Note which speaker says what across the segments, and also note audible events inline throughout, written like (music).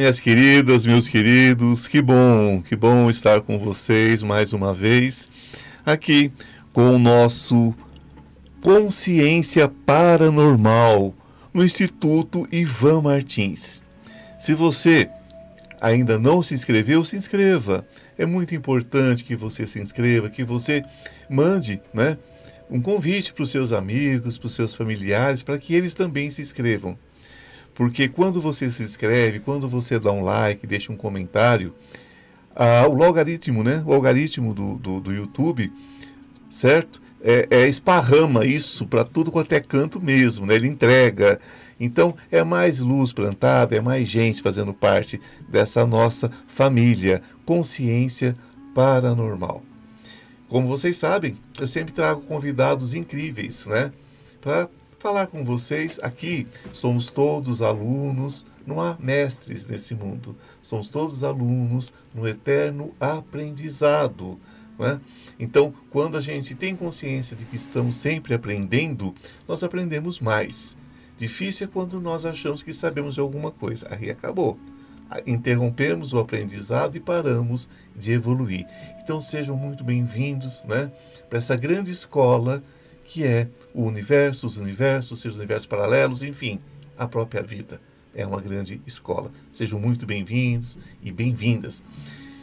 Speaker 1: Minhas queridas, meus queridos, que bom, que bom estar com vocês mais uma vez aqui com o nosso Consciência Paranormal no Instituto Ivan Martins. Se você ainda não se inscreveu, se inscreva. É muito importante que você se inscreva, que você mande, né, um convite para os seus amigos, para os seus familiares, para que eles também se inscrevam. Porque quando você se inscreve, quando você dá um like, deixa um comentário, ah, o logaritmo, né? O algoritmo do, do, do YouTube, certo? É, é esparrama isso para tudo quanto é canto mesmo, né? Ele entrega. Então, é mais luz plantada, é mais gente fazendo parte dessa nossa família, consciência paranormal. Como vocês sabem, eu sempre trago convidados incríveis, né? Para falar com vocês aqui. Somos todos alunos, não há mestres nesse mundo. Somos todos alunos no eterno aprendizado. Né? Então, quando a gente tem consciência de que estamos sempre aprendendo, nós aprendemos mais. Difícil é quando nós achamos que sabemos de alguma coisa. Aí acabou. Interrompemos o aprendizado e paramos de evoluir. Então sejam muito bem-vindos né, para essa grande escola que é o universo, os universos, seus universos paralelos, enfim, a própria vida. É uma grande escola. Sejam muito bem-vindos e bem-vindas.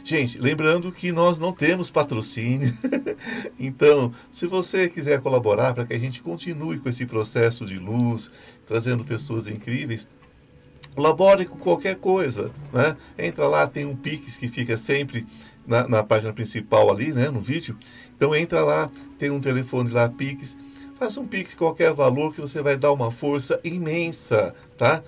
Speaker 1: Gente, lembrando que nós não temos patrocínio, (laughs) então, se você quiser colaborar para que a gente continue com esse processo de luz, trazendo pessoas incríveis, colabore com qualquer coisa, né? Entra lá, tem um Pix que fica sempre na, na, página principal ali, né, no vídeo. Então entra lá, tem um telefone lá, Pix. Faça um Pix qualquer valor que você vai dar uma força imensa, tá?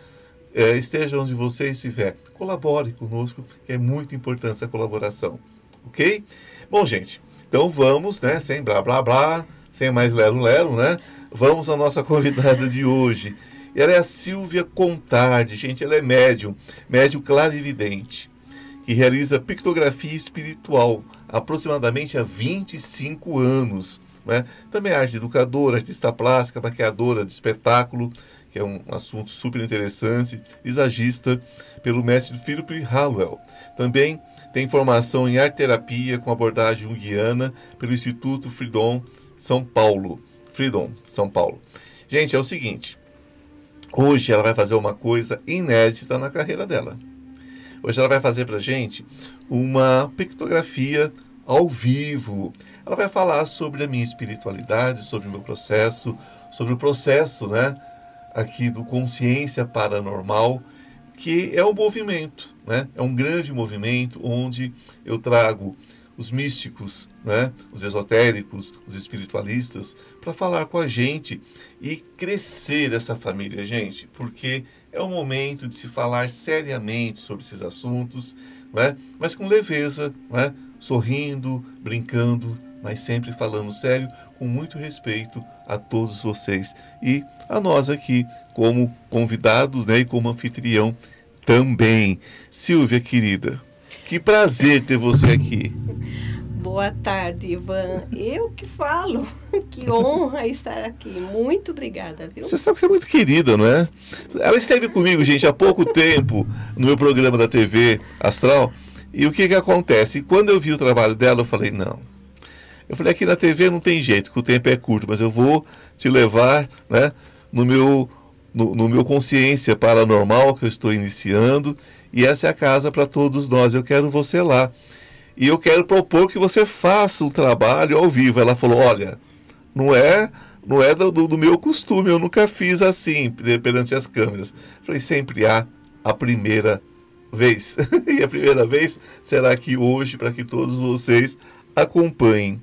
Speaker 1: É, esteja onde você estiver. Colabore conosco, que é muito importante essa colaboração. Ok? Bom, gente, então vamos, né? Sem blá blá blá, sem mais lero-lero, né? Vamos à nossa (laughs) convidada de hoje. Ela é a Silvia Contardi, gente, ela é médium, médium clarividente que realiza pictografia espiritual aproximadamente há 25 anos. Né? Também é arte educadora, artista plástica, maquiadora de espetáculo, que é um assunto super interessante, visagista pelo mestre Philip Hallwell. Também tem formação em arte terapia com abordagem junguiana pelo Instituto Freedom São Paulo. Freedom São Paulo. Gente, é o seguinte. Hoje ela vai fazer uma coisa inédita na carreira dela. Hoje ela vai fazer para gente uma pictografia ao vivo. Ela vai falar sobre a minha espiritualidade, sobre o meu processo, sobre o processo, né, aqui do consciência paranormal, que é um movimento, né? É um grande movimento onde eu trago os místicos, né, os esotéricos, os espiritualistas, para falar com a gente e crescer essa família, gente, porque é o momento de se falar seriamente sobre esses assuntos, né, mas com leveza, né, sorrindo, brincando, mas sempre falando sério, com muito respeito a todos vocês e a nós aqui, como convidados né, e como anfitrião também. Silvia, querida, que prazer ter você aqui. (laughs)
Speaker 2: Boa tarde, Ivan. Eu que falo. (laughs) Que honra estar aqui. Muito obrigada, viu?
Speaker 1: Você sabe que você é muito querida, não é? Ela esteve comigo, gente, há pouco tempo no meu programa da TV Astral. E o que que acontece? Quando eu vi o trabalho dela, eu falei, não. Eu falei, aqui na TV não tem jeito, que o tempo é curto, mas eu vou te levar, né, no meu no, no meu consciência paranormal que eu estou iniciando e essa é a casa para todos nós. Eu quero você lá. E eu quero propor que você faça um trabalho ao vivo. Ela falou: olha, não é não é do, do meu costume, eu nunca fiz assim perante as câmeras. Falei, sempre há a primeira vez. (laughs) e a primeira vez será aqui hoje para que todos vocês acompanhem.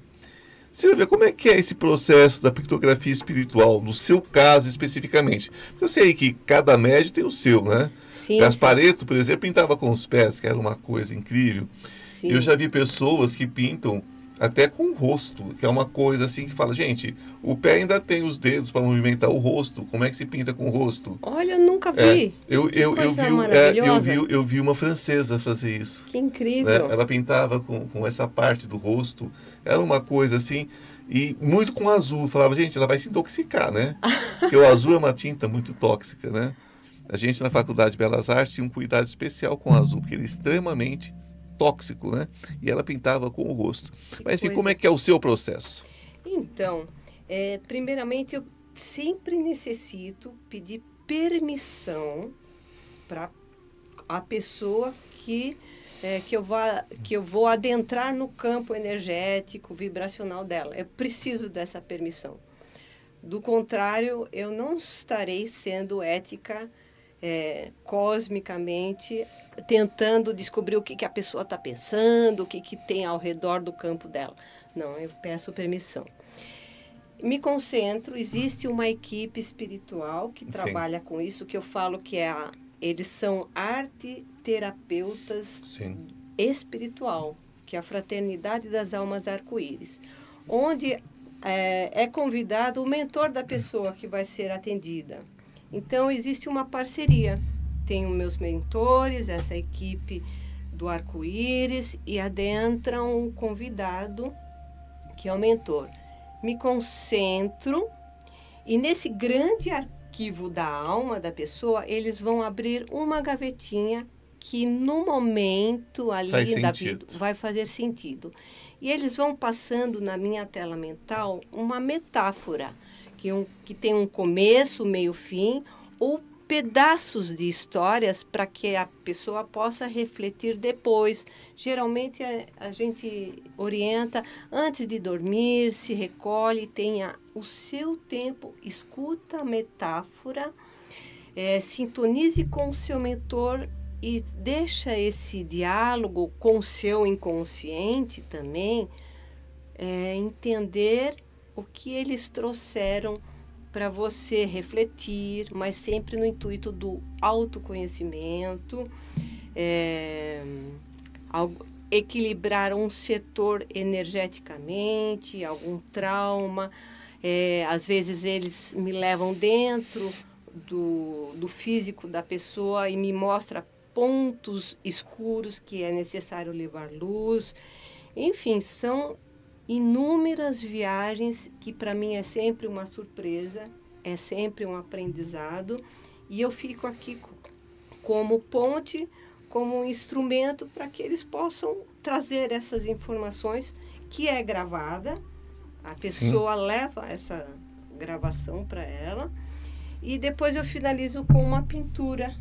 Speaker 1: Silvia, como é que é esse processo da pictografia espiritual, no seu caso especificamente? Porque eu sei que cada médio tem o seu, né? Sim. Gaspareto, por exemplo, pintava com os pés, que era uma coisa incrível. Sim. Eu já vi pessoas que pintam até com o rosto, que é uma coisa assim que fala, gente, o pé ainda tem os dedos para movimentar o rosto, como é que se pinta com o rosto?
Speaker 2: Olha, eu nunca vi.
Speaker 1: É, eu, eu, eu, vi, é, eu, vi, eu vi uma francesa fazer isso.
Speaker 2: Que incrível.
Speaker 1: Né? Ela pintava com, com essa parte do rosto, era uma coisa assim, e muito com azul. Falava, gente, ela vai se intoxicar, né? (laughs) Porque o azul é uma tinta muito tóxica, né? A gente na Faculdade de Belas Artes tinha um cuidado especial com o azul, porque ele é extremamente tóxico, né? E ela pintava com o rosto. Mas enfim, como é que é o seu processo?
Speaker 2: Então, é, primeiramente eu sempre necessito pedir permissão para a pessoa que é, que, eu vá, que eu vou adentrar no campo energético, vibracional dela. Eu preciso dessa permissão. Do contrário, eu não estarei sendo ética é, cosmicamente, tentando descobrir o que, que a pessoa está pensando, o que, que tem ao redor do campo dela. Não, eu peço permissão. Me concentro, existe uma equipe espiritual que Sim. trabalha com isso, que eu falo que é a, eles são arte terapeutas Sim. espiritual, que é a Fraternidade das Almas Arco-Íris, onde é, é convidado o mentor da pessoa que vai ser atendida. Então, existe uma parceria. Tenho meus mentores, essa equipe do arco-íris, e adentram um convidado, que é o mentor. Me concentro, e nesse grande arquivo da alma da pessoa, eles vão abrir uma gavetinha que no momento ali da vida vai fazer sentido. E eles vão passando na minha tela mental uma metáfora que, um, que tem um começo, meio, fim, ou pedaços de histórias para que a pessoa possa refletir depois. Geralmente a, a, gente orienta antes de dormir, se recolhe, tenha o seu tempo, escuta a metáfora, é, sintonize com o seu mentor e deixa esse diálogo com o seu inconsciente também é, entender o que eles trouxeram para você refletir, mas sempre no intuito do autoconhecimento, é, equilibrar um setor energeticamente, algum trauma. É, às vezes eles me levam dentro do, do físico da pessoa e me mostra pontos escuros que é necessário levar luz. Enfim, são inúmeras viagens que para mim é sempre uma surpresa, é sempre um aprendizado e eu fico aqui como ponte, como um instrumento para que eles possam trazer essas informações que é gravada, a pessoa Sim. leva essa gravação para ela e depois eu finalizo com uma pintura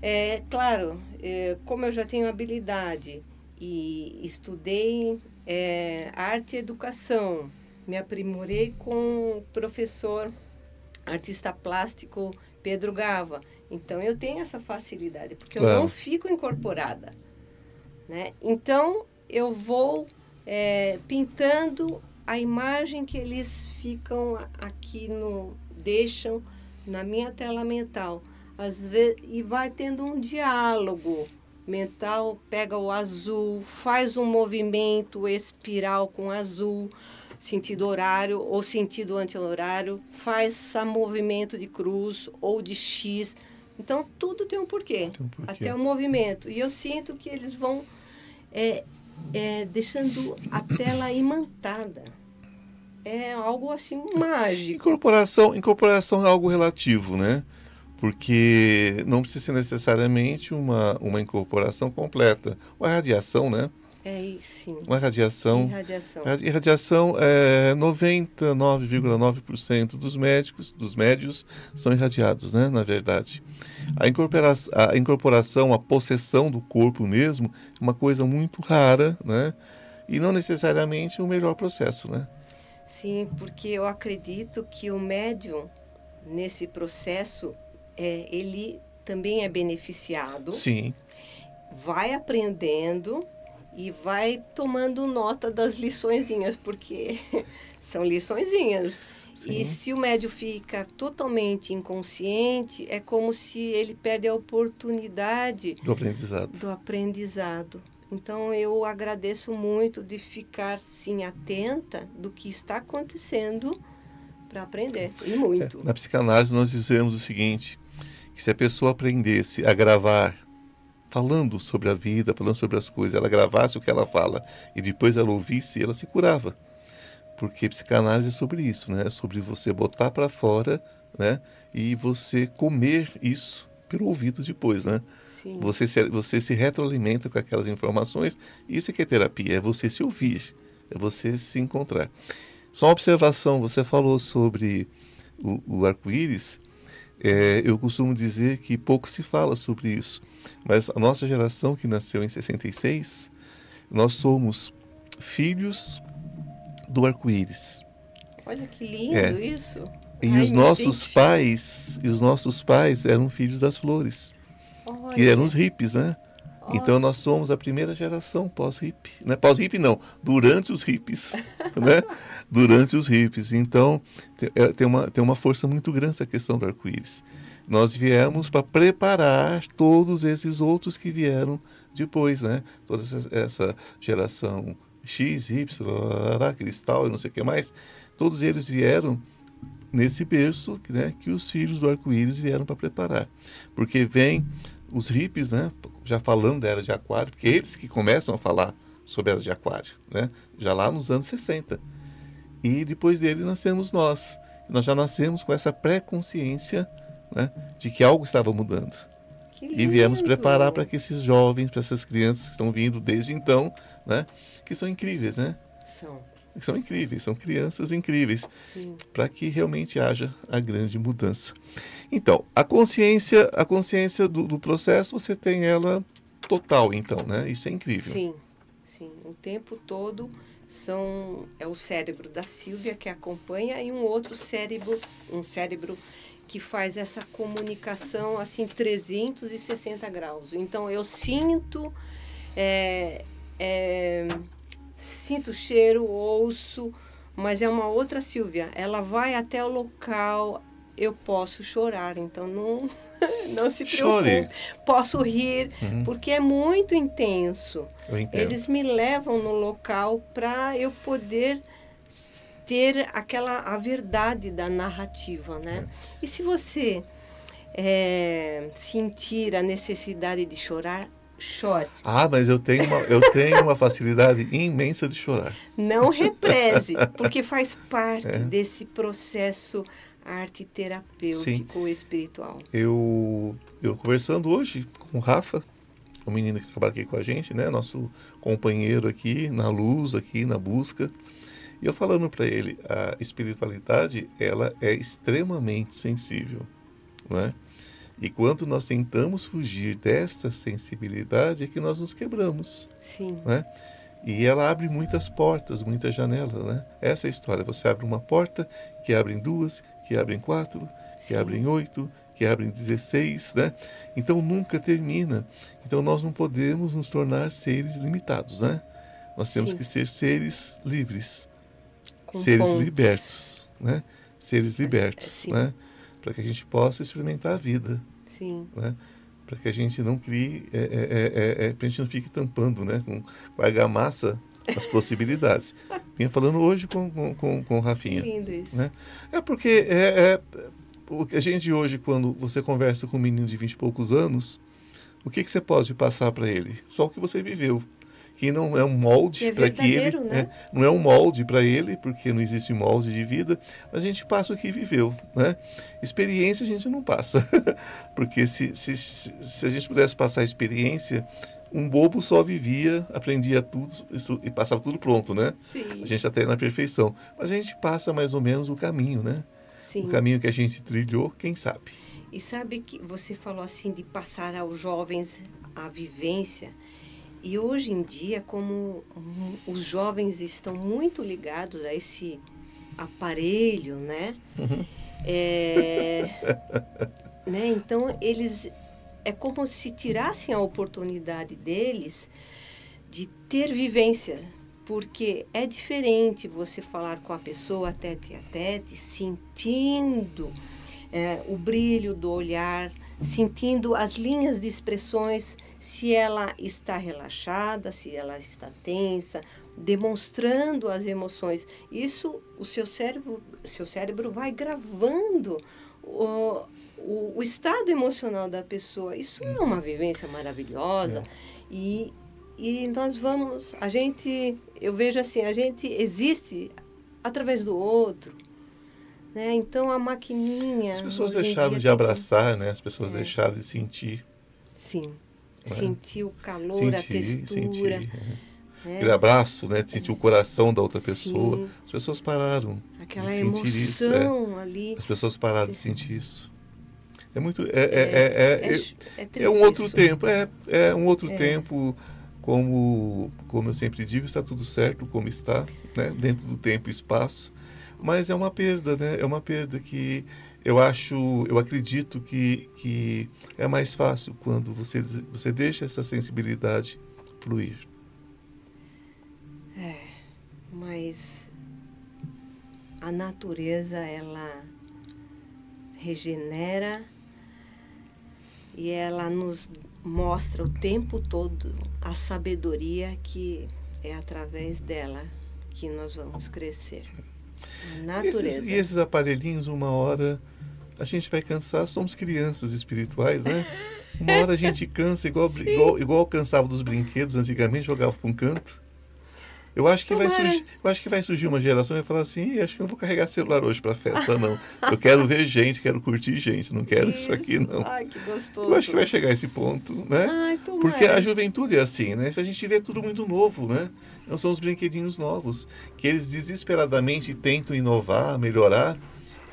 Speaker 2: é, claro, é, como eu já tenho habilidade e estudei é, arte e educação, me aprimorei com o professor artista plástico Pedro Gava. Então eu tenho essa facilidade, porque claro. eu não fico incorporada. Né? Então eu vou é, pintando a imagem que eles ficam aqui no. deixam na minha tela mental às vezes, e vai tendo um diálogo mental, pega o azul, faz um movimento espiral com azul, sentido horário ou sentido anti-horário, faz um movimento de cruz ou de X. Então, tudo tem um porquê, tem um porquê. até o movimento. E eu sinto que eles vão é, é, deixando a tela imantada. É algo assim mágico.
Speaker 1: Incorporação, incorporação é algo relativo, né? Porque não precisa ser necessariamente uma, uma incorporação completa. Uma radiação, né?
Speaker 2: É, sim.
Speaker 1: Uma radiação.
Speaker 2: Irradiação.
Speaker 1: Irradiação é 99,9% dos médicos, dos médios são irradiados, né? Na verdade. A incorporação, a incorporação, a possessão do corpo mesmo, é uma coisa muito rara, né? E não necessariamente o melhor processo, né?
Speaker 2: Sim, porque eu acredito que o médium, nesse processo, é, ele também é beneficiado.
Speaker 1: Sim.
Speaker 2: Vai aprendendo e vai tomando nota das liçõezinhas, porque (laughs) são liçõezinhas. Sim. E se o médio fica totalmente inconsciente, é como se ele perde a oportunidade
Speaker 1: do aprendizado.
Speaker 2: Do aprendizado. Então eu agradeço muito de ficar sim atenta do que está acontecendo para aprender e muito.
Speaker 1: É, na psicanálise nós dizemos o seguinte: que se a pessoa aprendesse a gravar falando sobre a vida, falando sobre as coisas, ela gravasse o que ela fala e depois ela ouvisse, ela se curava. Porque psicanálise é sobre isso, né? É sobre você botar para fora né? E você comer isso pelo ouvido depois, né?
Speaker 2: Sim.
Speaker 1: Você se, você se retroalimenta com aquelas informações. Isso é que é terapia, é você se ouvir, é você se encontrar. Só uma observação, você falou sobre o, o arco-íris. É, eu costumo dizer que pouco se fala sobre isso, mas a nossa geração que nasceu em 66, nós somos filhos do arco-íris.
Speaker 2: Olha que lindo
Speaker 1: É.
Speaker 2: isso.
Speaker 1: E
Speaker 2: Ai,
Speaker 1: os nossos pais, e os nossos pais eram filhos das flores, que
Speaker 2: Olha,
Speaker 1: eram os hippies, né? Então nós somos a primeira geração pós-hippie, né? Pós-hippie não, durante os hippies, (laughs) né? Durante os hippies. Então é, tem uma tem uma força muito grande essa questão do arco-íris. Nós viemos para preparar todos esses outros que vieram depois, né? Toda essa, geração X, Y, cristal e não sei o que mais, todos eles vieram nesse berço né, que os filhos do arco-íris vieram para preparar. Porque vem os hippies, né, já falando da era de aquário, porque eles que começam a falar sobre a era de aquário, né, já lá nos anos 60. E depois dele nascemos nós. Nós já nascemos com essa pré-consciência né, de que algo estava mudando. E viemos preparar para que esses jovens, para essas crianças que estão vindo desde então, né, que são incríveis, né?
Speaker 2: São,
Speaker 1: são incríveis, são crianças incríveis para que realmente haja a grande mudança. Então, a consciência, a consciência do, do processo, você tem ela total, então, né? Isso é incrível.
Speaker 2: Sim, sim. O tempo todo são é o cérebro da Silvia que acompanha e um outro cérebro, um cérebro que faz essa comunicação assim 360 graus. Então eu sinto é, é, sinto o cheiro, ouço, mas é uma outra Silvia. Ela vai até o local, eu posso chorar, então não (laughs) não se preocupe.
Speaker 1: Chore.
Speaker 2: Posso rir,
Speaker 1: Uhum.
Speaker 2: porque é muito intenso. Eles me levam no local para eu poder ter aquela a verdade da narrativa, né?
Speaker 1: É.
Speaker 2: E se você é, sentir a necessidade de chorar, chore.
Speaker 1: Ah, mas eu tenho, uma, eu tenho uma facilidade imensa de chorar.
Speaker 2: Não represe, porque faz parte
Speaker 1: É.
Speaker 2: desse processo arte terapêutico espiritual.
Speaker 1: Eu, eu conversando hoje com o Rafa, o menino que trabalha aqui com a gente, né? Nosso companheiro aqui na luz, aqui na busca. E eu falando para ele, a espiritualidade, ela é extremamente sensível, né? E quando nós tentamos fugir desta sensibilidade, é que nós nos quebramos,
Speaker 2: Sim,
Speaker 1: né? E ela abre muitas portas, muitas janelas, né? Essa é a história. Você abre uma porta, que abrem duas, que abrem quatro, que
Speaker 2: Sim.
Speaker 1: abrem oito, que abrem 16, né? Então nunca termina. Então nós não podemos nos tornar seres limitados, né? Nós temos
Speaker 2: Sim.
Speaker 1: que ser seres livres,
Speaker 2: com
Speaker 1: seres
Speaker 2: pontes.
Speaker 1: libertos, né? Seres libertos,
Speaker 2: sim.
Speaker 1: né? Para que a gente possa experimentar a vida,
Speaker 2: Sim,
Speaker 1: né? Para que a gente não crie, é, é, é, é, para a gente não fique tampando, né? Com, com argamassa as (laughs) possibilidades. Vinha falando hoje com, com, com, com o
Speaker 2: que
Speaker 1: Rafinha.
Speaker 2: lindo isso.
Speaker 1: Né? É porque é, é, o que a gente hoje, quando você conversa com um menino de 20 e poucos anos, o que, que você pode passar para ele? Só o que você viveu. Que não é um molde
Speaker 2: é
Speaker 1: para que ele.
Speaker 2: né?
Speaker 1: é, não é um molde para ele, porque não existe molde de vida, a gente passa o que viveu. Né? Experiência a gente não passa. (laughs) porque se, se, se, se a gente pudesse passar a experiência, um bobo só vivia, aprendia tudo isso, e passava tudo pronto, né?
Speaker 2: Sim,
Speaker 1: A gente até na perfeição. Mas a gente passa mais ou menos o caminho, né?
Speaker 2: sim.
Speaker 1: O caminho que a gente trilhou, quem sabe?
Speaker 2: E sabe que você falou assim de passar aos jovens a vivência. E hoje em dia, como os jovens estão muito ligados a esse aparelho, né? É, (laughs) né? Então eles é como se tirassem a oportunidade deles de ter vivência, porque é diferente você falar com a pessoa tete a tete, sentindo é, o brilho do olhar, sentindo as linhas de expressões, se ela está relaxada, se ela está tensa, demonstrando as emoções. Isso o seu cérebro, seu cérebro vai gravando o, o, o estado emocional da pessoa. Isso é uma vivência maravilhosa e e nós vamos, a gente, eu vejo assim, a gente existe através do outro, Né? Então a maquininha.
Speaker 1: As pessoas deixaram de abraçar, né? As pessoas
Speaker 2: É.
Speaker 1: deixaram de sentir.
Speaker 2: Sim.
Speaker 1: Né?
Speaker 2: Sentir o calor,
Speaker 1: sentir,
Speaker 2: a textura.
Speaker 1: sentir.
Speaker 2: né?
Speaker 1: Aquele abraço, né? Sentir o coração da outra pessoa.
Speaker 2: Sim.
Speaker 1: As pessoas pararam.
Speaker 2: Aquela
Speaker 1: de sentir isso, é.
Speaker 2: ali.
Speaker 1: As pessoas pararam de sentir isso. É muito. É, é, é, é,
Speaker 2: É,
Speaker 1: é-
Speaker 2: é
Speaker 1: é um outro
Speaker 2: isso.
Speaker 1: tempo. É, é um outro
Speaker 2: É.
Speaker 1: tempo. Como, como eu sempre digo, está tudo certo como está, né? dentro do tempo e espaço. Mas é uma perda, né? É uma perda que eu acho, eu acredito que, que é mais fácil quando você, você deixa essa sensibilidade fluir.
Speaker 2: Mas a natureza, ela regenera e ela nos mostra o tempo todo a sabedoria que é através dela que nós vamos crescer.
Speaker 1: E
Speaker 2: natureza.
Speaker 1: esses, e esses aparelhinhos, uma hora a gente vai cansar, somos crianças espirituais, né? Uma hora a gente cansa, igual, igual, igual cansava dos brinquedos antigamente, jogava para um canto. Eu acho que vai surgir, eu acho que vai surgir uma geração e vai falar assim, "Ih, acho que não vou carregar celular hoje para festa não. Eu quero ver gente, quero curtir gente, não quero isso, aqui não.
Speaker 2: Ai, que gostoso.
Speaker 1: Eu acho que vai chegar esse ponto, né?
Speaker 2: Ai.
Speaker 1: Porque a juventude é assim, né? Se a gente vê tudo muito novo, né? Não são os brinquedinhos novos, que eles desesperadamente tentam inovar, melhorar,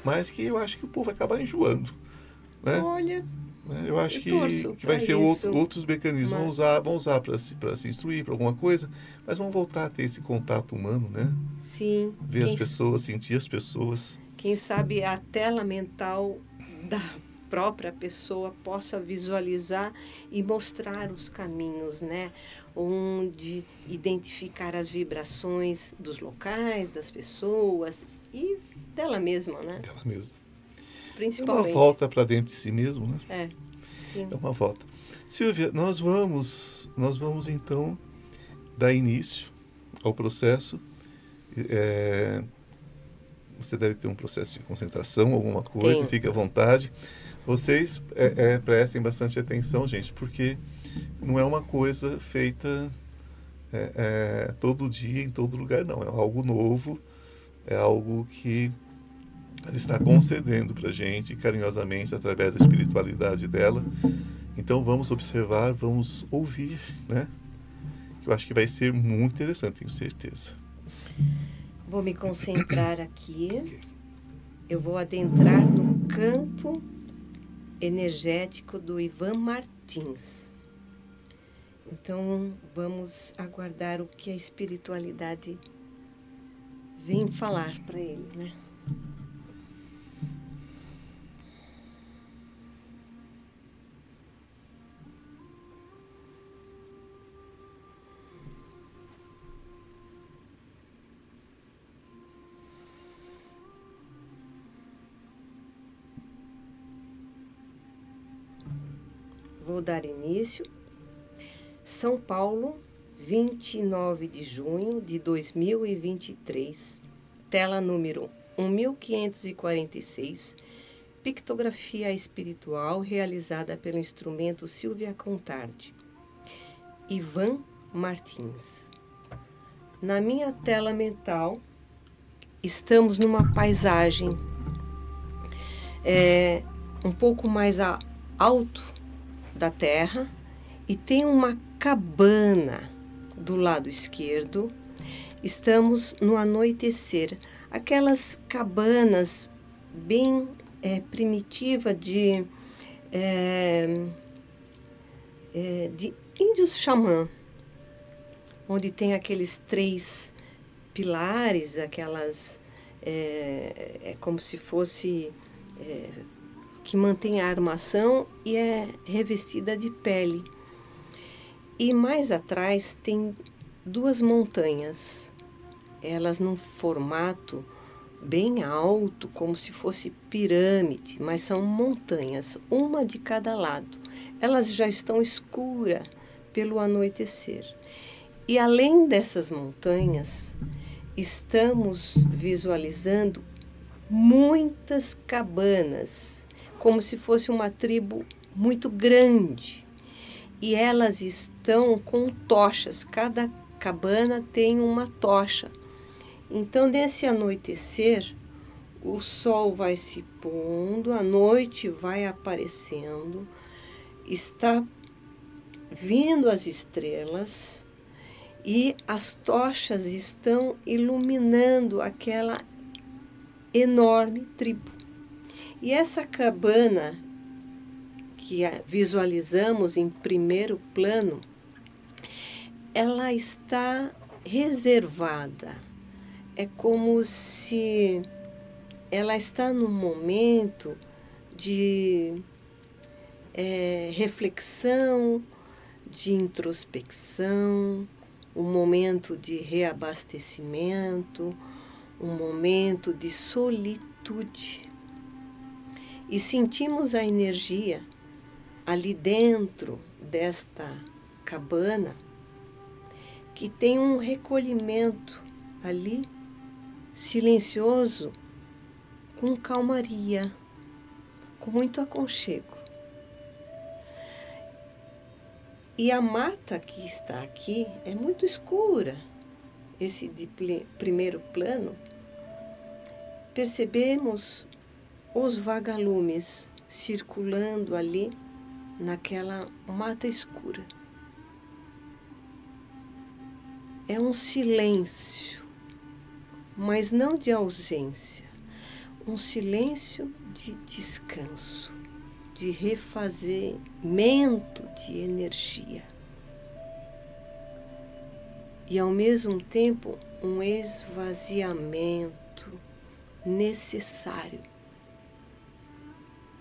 Speaker 1: mas que eu acho que o povo vai acabar enjoando, né?
Speaker 2: Olha,
Speaker 1: Né? Eu acho
Speaker 2: Eu
Speaker 1: que, que vai ser outro, outros mecanismos, vão
Speaker 2: Mas-
Speaker 1: usar, vão usar para se, pra se instruir, para alguma coisa, mas vão voltar a ter esse contato humano, né?
Speaker 2: sim.
Speaker 1: Ver as
Speaker 2: Quem
Speaker 1: pessoas, sentir as pessoas.
Speaker 2: quem sabe a tela mental da própria pessoa possa visualizar e mostrar os caminhos, né? Onde identificar as vibrações dos locais, das pessoas e dela mesma, né?
Speaker 1: Dela mesma. É uma
Speaker 2: Principalmente.
Speaker 1: volta para dentro de si mesmo, né?
Speaker 2: É, sim.
Speaker 1: É uma volta. Silvia, nós vamos, nós vamos então dar início ao processo. É, você deve ter um processo de concentração, alguma coisa,
Speaker 2: Tenho.
Speaker 1: fique à vontade. Vocês é, é, prestem bastante atenção, gente, porque não é uma coisa feita é, é, todo dia, em todo lugar, não. É algo novo, é algo que ela está concedendo para a gente carinhosamente através da espiritualidade dela. Então vamos observar, vamos ouvir, né? Eu acho que vai ser muito interessante, tenho certeza.
Speaker 2: Vou me concentrar aqui. (clears throat) Eu vou adentrar no campo energético do Ivan Martins. Então, vamos aguardar o que a espiritualidade vem falar para ele, né? Vou dar início. São Paulo, 29 de junho de 2023. Tela número 1546. Pictografia espiritual realizada pelo instrumento Silvia Contardi. Ivan Martins. Na minha tela mental, estamos numa paisagem é, um pouco mais a- alto da terra e tem uma cabana do lado esquerdo. Estamos no anoitecer, aquelas cabanas bem é, primitiva de, é, é, de índios xamã, onde tem aqueles três pilares, aquelas é, é como se fosse é, que mantém a armação e é revestida de pele. E mais atrás tem duas montanhas, elas num formato bem alto, como se fosse pirâmide, mas são montanhas, uma de cada lado. Elas já estão escuras pelo anoitecer. E além dessas montanhas, estamos visualizando muitas cabanas, como se fosse uma tribo muito grande. E elas estão com tochas, cada cabana tem uma tocha. Então, nesse anoitecer, o sol vai se pondo, a noite vai aparecendo, está vindo as estrelas e as tochas estão iluminando aquela enorme tribo. E essa cabana que visualizamos em primeiro plano, ela está reservada. É como se ela está num momento de é, reflexão, de introspecção, um momento de reabastecimento, um momento de solitude. E sentimos a energia ali dentro desta cabana que tem um recolhimento ali silencioso com calmaria, com muito aconchego. E a mata que está aqui é muito escura, esse de primeiro plano. Percebemos os vagalumes circulando ali naquela mata escura. É um silêncio, mas não de ausência um silêncio de descanso, de refazimento de energia. E ao mesmo tempo um esvaziamento necessário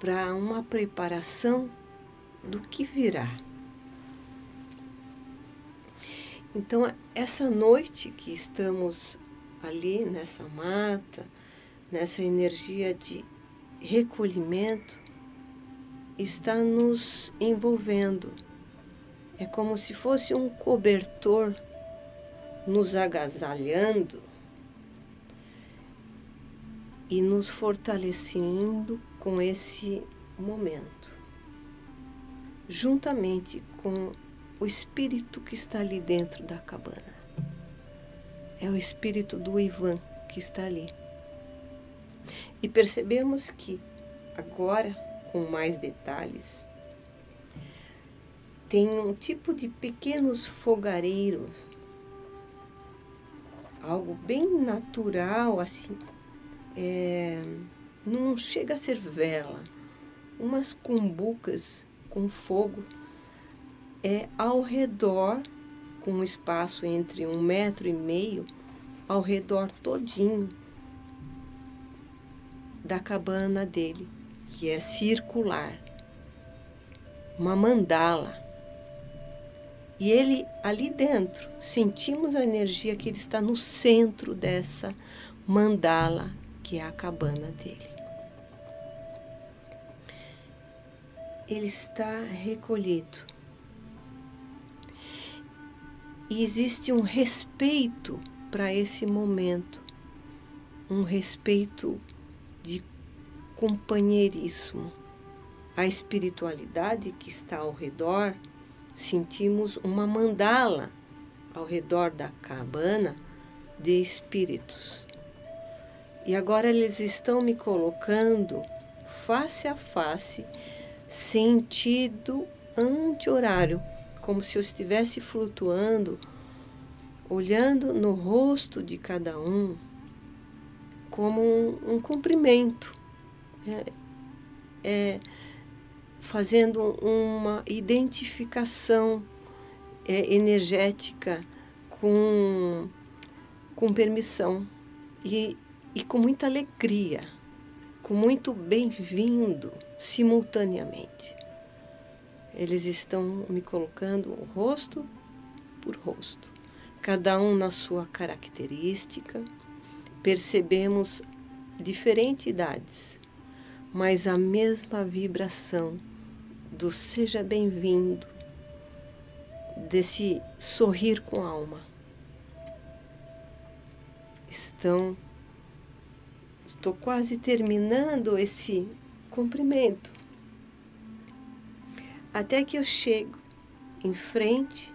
Speaker 2: para uma preparação do que virá. Então, essa noite que estamos ali nessa mata, nessa energia de recolhimento, está nos envolvendo. É como se fosse um cobertor nos agasalhando e nos fortalecendo com esse momento, juntamente com o espírito que está ali dentro da cabana. É o espírito do Ivan que está ali. E percebemos que agora, com mais detalhes, tem um tipo de pequenos fogareiros, algo bem natural assim. É, não chega a ser vela, umas cumbucas com fogo é ao redor, com um espaço entre um metro e meio, ao redor todinho da cabana dele, que é circular, uma mandala. E ele ali dentro, sentimos a energia que ele está no centro dessa mandala, que é a cabana dele. Ele está recolhido. E existe um respeito para esse momento, um respeito de companheirismo. A espiritualidade que está ao redor, sentimos uma mandala ao redor da cabana de espíritos. E agora eles estão me colocando face a face, sentido anti-horário, como se eu estivesse flutuando, olhando no rosto de cada um, como um, um cumprimento, é, é, fazendo uma identificação é, energética com, com permissão e, e com muita alegria, com muito bem-vindo simultaneamente. Eles estão me colocando rosto por rosto, cada um na sua característica percebemos diferentes idades, mas a mesma vibração do seja bem-vindo, desse sorrir com alma. Estão estou quase terminando esse cumprimento. Até que eu chego em frente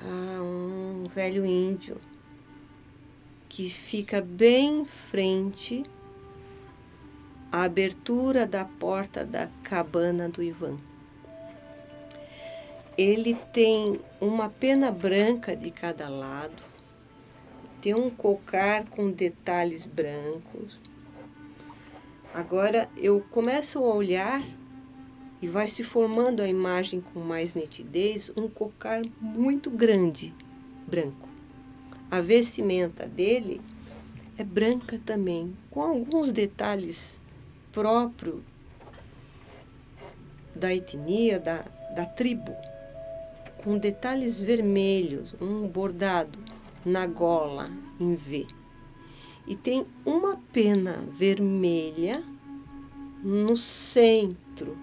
Speaker 2: a um velho índio que fica bem em frente à abertura da porta da cabana do Ivan. Ele tem uma pena branca de cada lado, tem um cocar com detalhes brancos. Agora eu começo a olhar e vai se formando a imagem com mais nitidez, um cocar muito grande, branco. A vestimenta dele é branca também, com alguns detalhes próprios da etnia, da, da tribo, com detalhes vermelhos, um bordado na gola em V. E tem uma pena vermelha no centro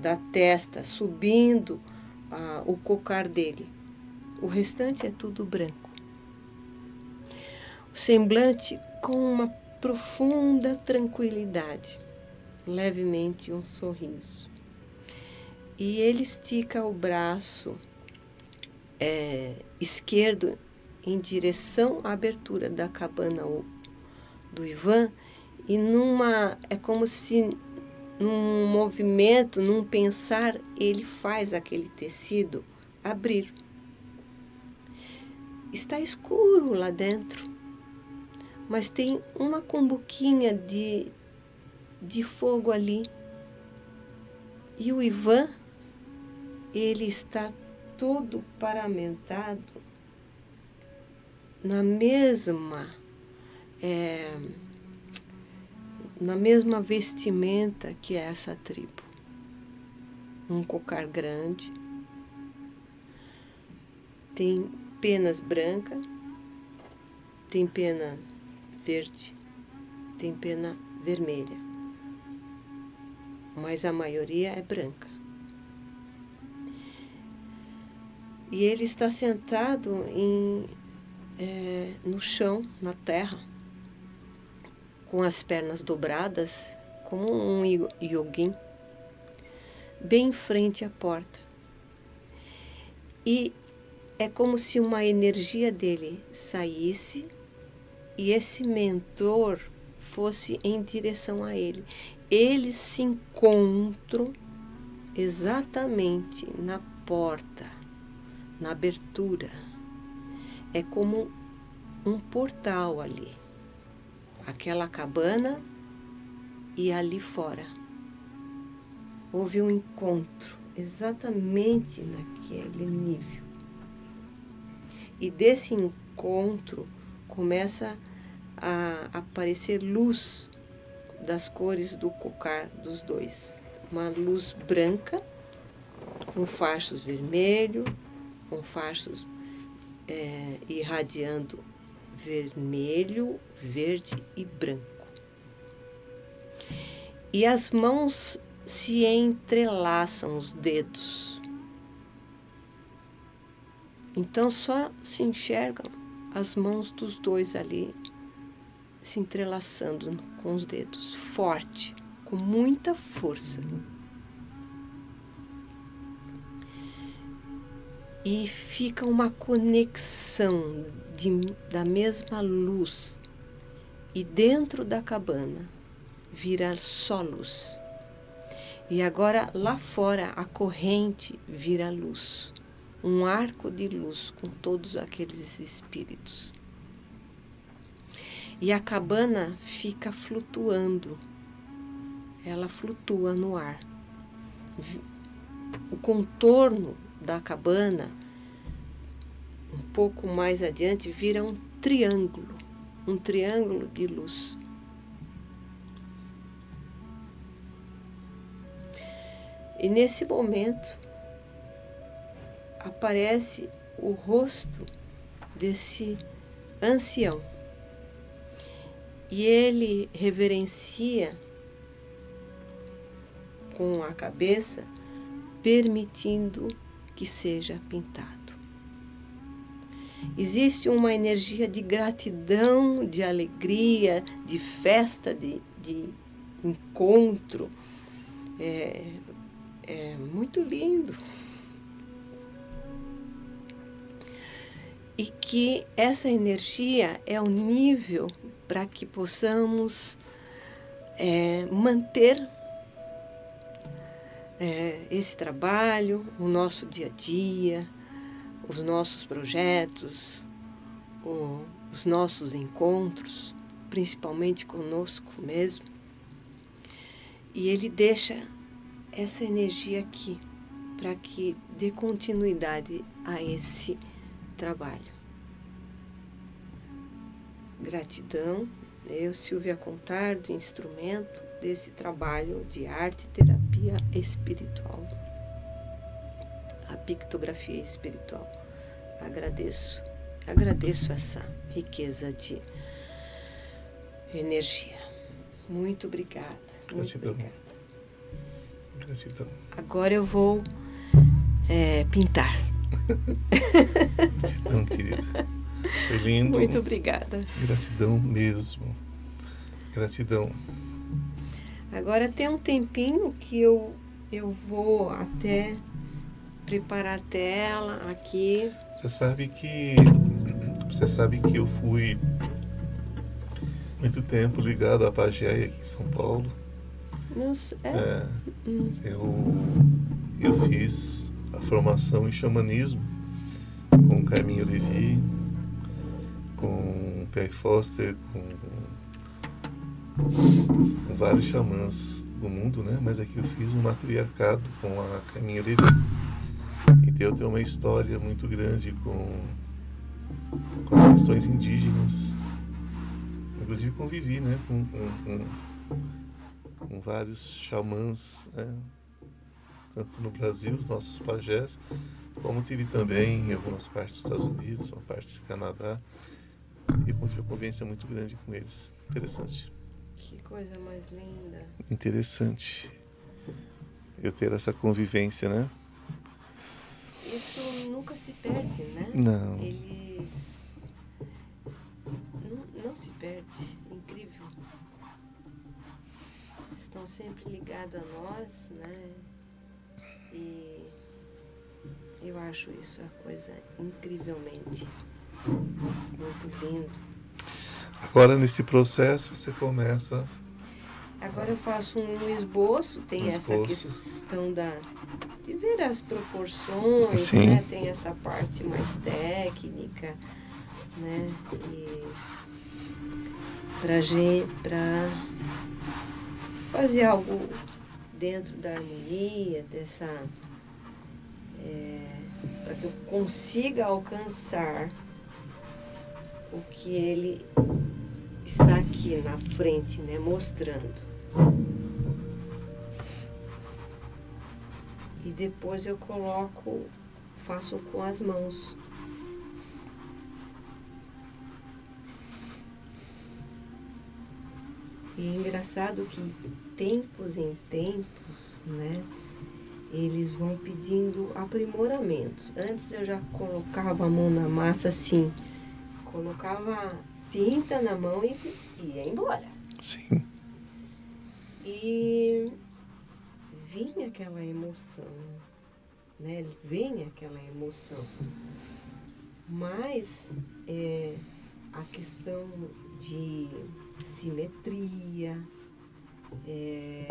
Speaker 2: da testa, subindo ah, o cocar dele. O restante é tudo branco. O semblante com uma profunda tranquilidade, levemente um sorriso. E ele estica o braço é, esquerdo em direção à abertura da cabana do Ivan e numa é como se num movimento, num pensar, ele faz aquele tecido abrir. Está escuro lá dentro, mas tem uma combuquinha de, de fogo ali. E o Ivan, ele está todo paramentado na mesma. É, na mesma vestimenta que essa tribo. Um cocar grande, tem penas brancas, tem pena verde, tem pena vermelha, mas a maioria é branca. E ele está sentado em, é, no chão, na terra com as pernas dobradas, como um yogin, bem em frente à porta. E é como se uma energia dele saísse e esse mentor fosse em direção a ele. Eles se encontram exatamente na porta, na abertura. É como um portal ali aquela cabana e ali fora. Houve um encontro exatamente naquele nível. E desse encontro começa a aparecer luz das cores do cocar dos dois. Uma luz branca, com fachos vermelho, com fachos é, irradiando vermelho, verde e branco. E as mãos se entrelaçam, os dedos. Então só se enxergam as mãos dos dois ali se entrelaçando com os dedos, forte, com muita força. E fica uma conexão de, da mesma luz e dentro da cabana vira só luz. E agora lá fora a corrente vira luz, um arco de luz com todos aqueles espíritos. E a cabana fica flutuando, ela flutua no ar. O contorno da cabana um pouco mais adiante, vira um triângulo, um triângulo de luz. E nesse momento aparece o rosto desse ancião. E ele reverencia com a cabeça, permitindo que seja pintado. Existe uma energia de gratidão, de alegria, de festa, de, de encontro. É, é muito lindo. e que essa energia é o nível para que possamos é, manter é, esse trabalho, o nosso dia a dia, os nossos projetos, os nossos encontros, principalmente conosco mesmo. E ele deixa essa energia aqui para que dê continuidade a esse trabalho. Gratidão, eu, Silvia Contar, do instrumento desse trabalho de arte terapia espiritual, pictografia espiritual. Agradeço, agradeço essa riqueza de energia. Muito obrigada. Muito
Speaker 1: Gratidão.
Speaker 2: obrigada.
Speaker 1: Gratidão.
Speaker 2: Agora eu vou é, pintar.
Speaker 1: Gratidão, querida. Foi lindo.
Speaker 2: Muito obrigada.
Speaker 1: Gratidão mesmo. Gratidão.
Speaker 2: Agora tem um tempinho que eu, eu vou até preparar a tela aqui.
Speaker 1: Você sabe que você sabe que eu fui muito tempo ligado à Pagéia aqui em São Paulo.
Speaker 2: Nossa, é,
Speaker 1: É,
Speaker 2: hum,
Speaker 1: eu eu fiz a formação em xamanismo com Carminho Levi, com Pierre Foster, com, com vários xamãs do mundo, né? Mas aqui eu fiz um matriarcado com a Carminho Levi. Eu tenho uma história muito grande com, com as questões indígenas. Inclusive convivi né, com, com, com, com vários xamãs, né, tanto no Brasil, os nossos pajés, como tive também em algumas partes dos Estados Unidos, uma parte do Canadá. E eu tive uma convivência muito grande com eles. Interessante.
Speaker 2: que coisa mais linda.
Speaker 1: Interessante eu ter essa convivência, né?
Speaker 2: Isso nunca se perde, né?
Speaker 1: Não.
Speaker 2: Eles. Não, não se perde. Incrível. Estão sempre ligados a nós, né? E eu acho isso a coisa incrivelmente muito lindo.
Speaker 1: Agora, nesse processo, você começa
Speaker 2: Agora eu faço um esboço, tem
Speaker 1: Um
Speaker 2: essa
Speaker 1: esboço.
Speaker 2: questão da de ver as proporções, né? Tem essa parte mais técnica, né? E pra gente, pra fazer algo dentro da harmonia, dessa para que eu consiga alcançar o que ele está aqui na frente, né, mostrando. E depois eu coloco, faço com as mãos. E é engraçado que tempos em tempos, né, eles vão pedindo aprimoramentos. Antes eu já colocava a mão na massa assim, colocava tinta na mão e ia embora.
Speaker 1: Sim.
Speaker 2: E vinha aquela emoção, né? Vem aquela emoção. Mas é, a questão de simetria é,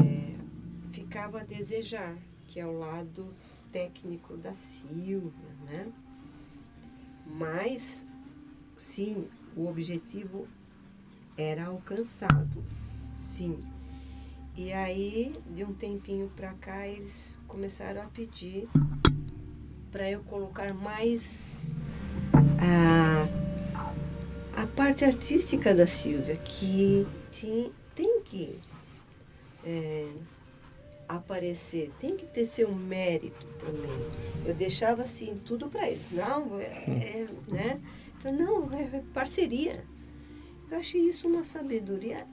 Speaker 2: ficava a desejar, que é o lado técnico da Silvia, né? Mas, sim, o objetivo era alcançado, sim. E aí, de um tempinho para cá, eles começaram a pedir para eu colocar mais a, a parte artística da Silvia, que tem, tem que é, aparecer, tem que ter seu mérito também. Eu deixava assim tudo para eles. Não, é, é, né? Falei, não, é parceria. Eu achei isso uma sabedoria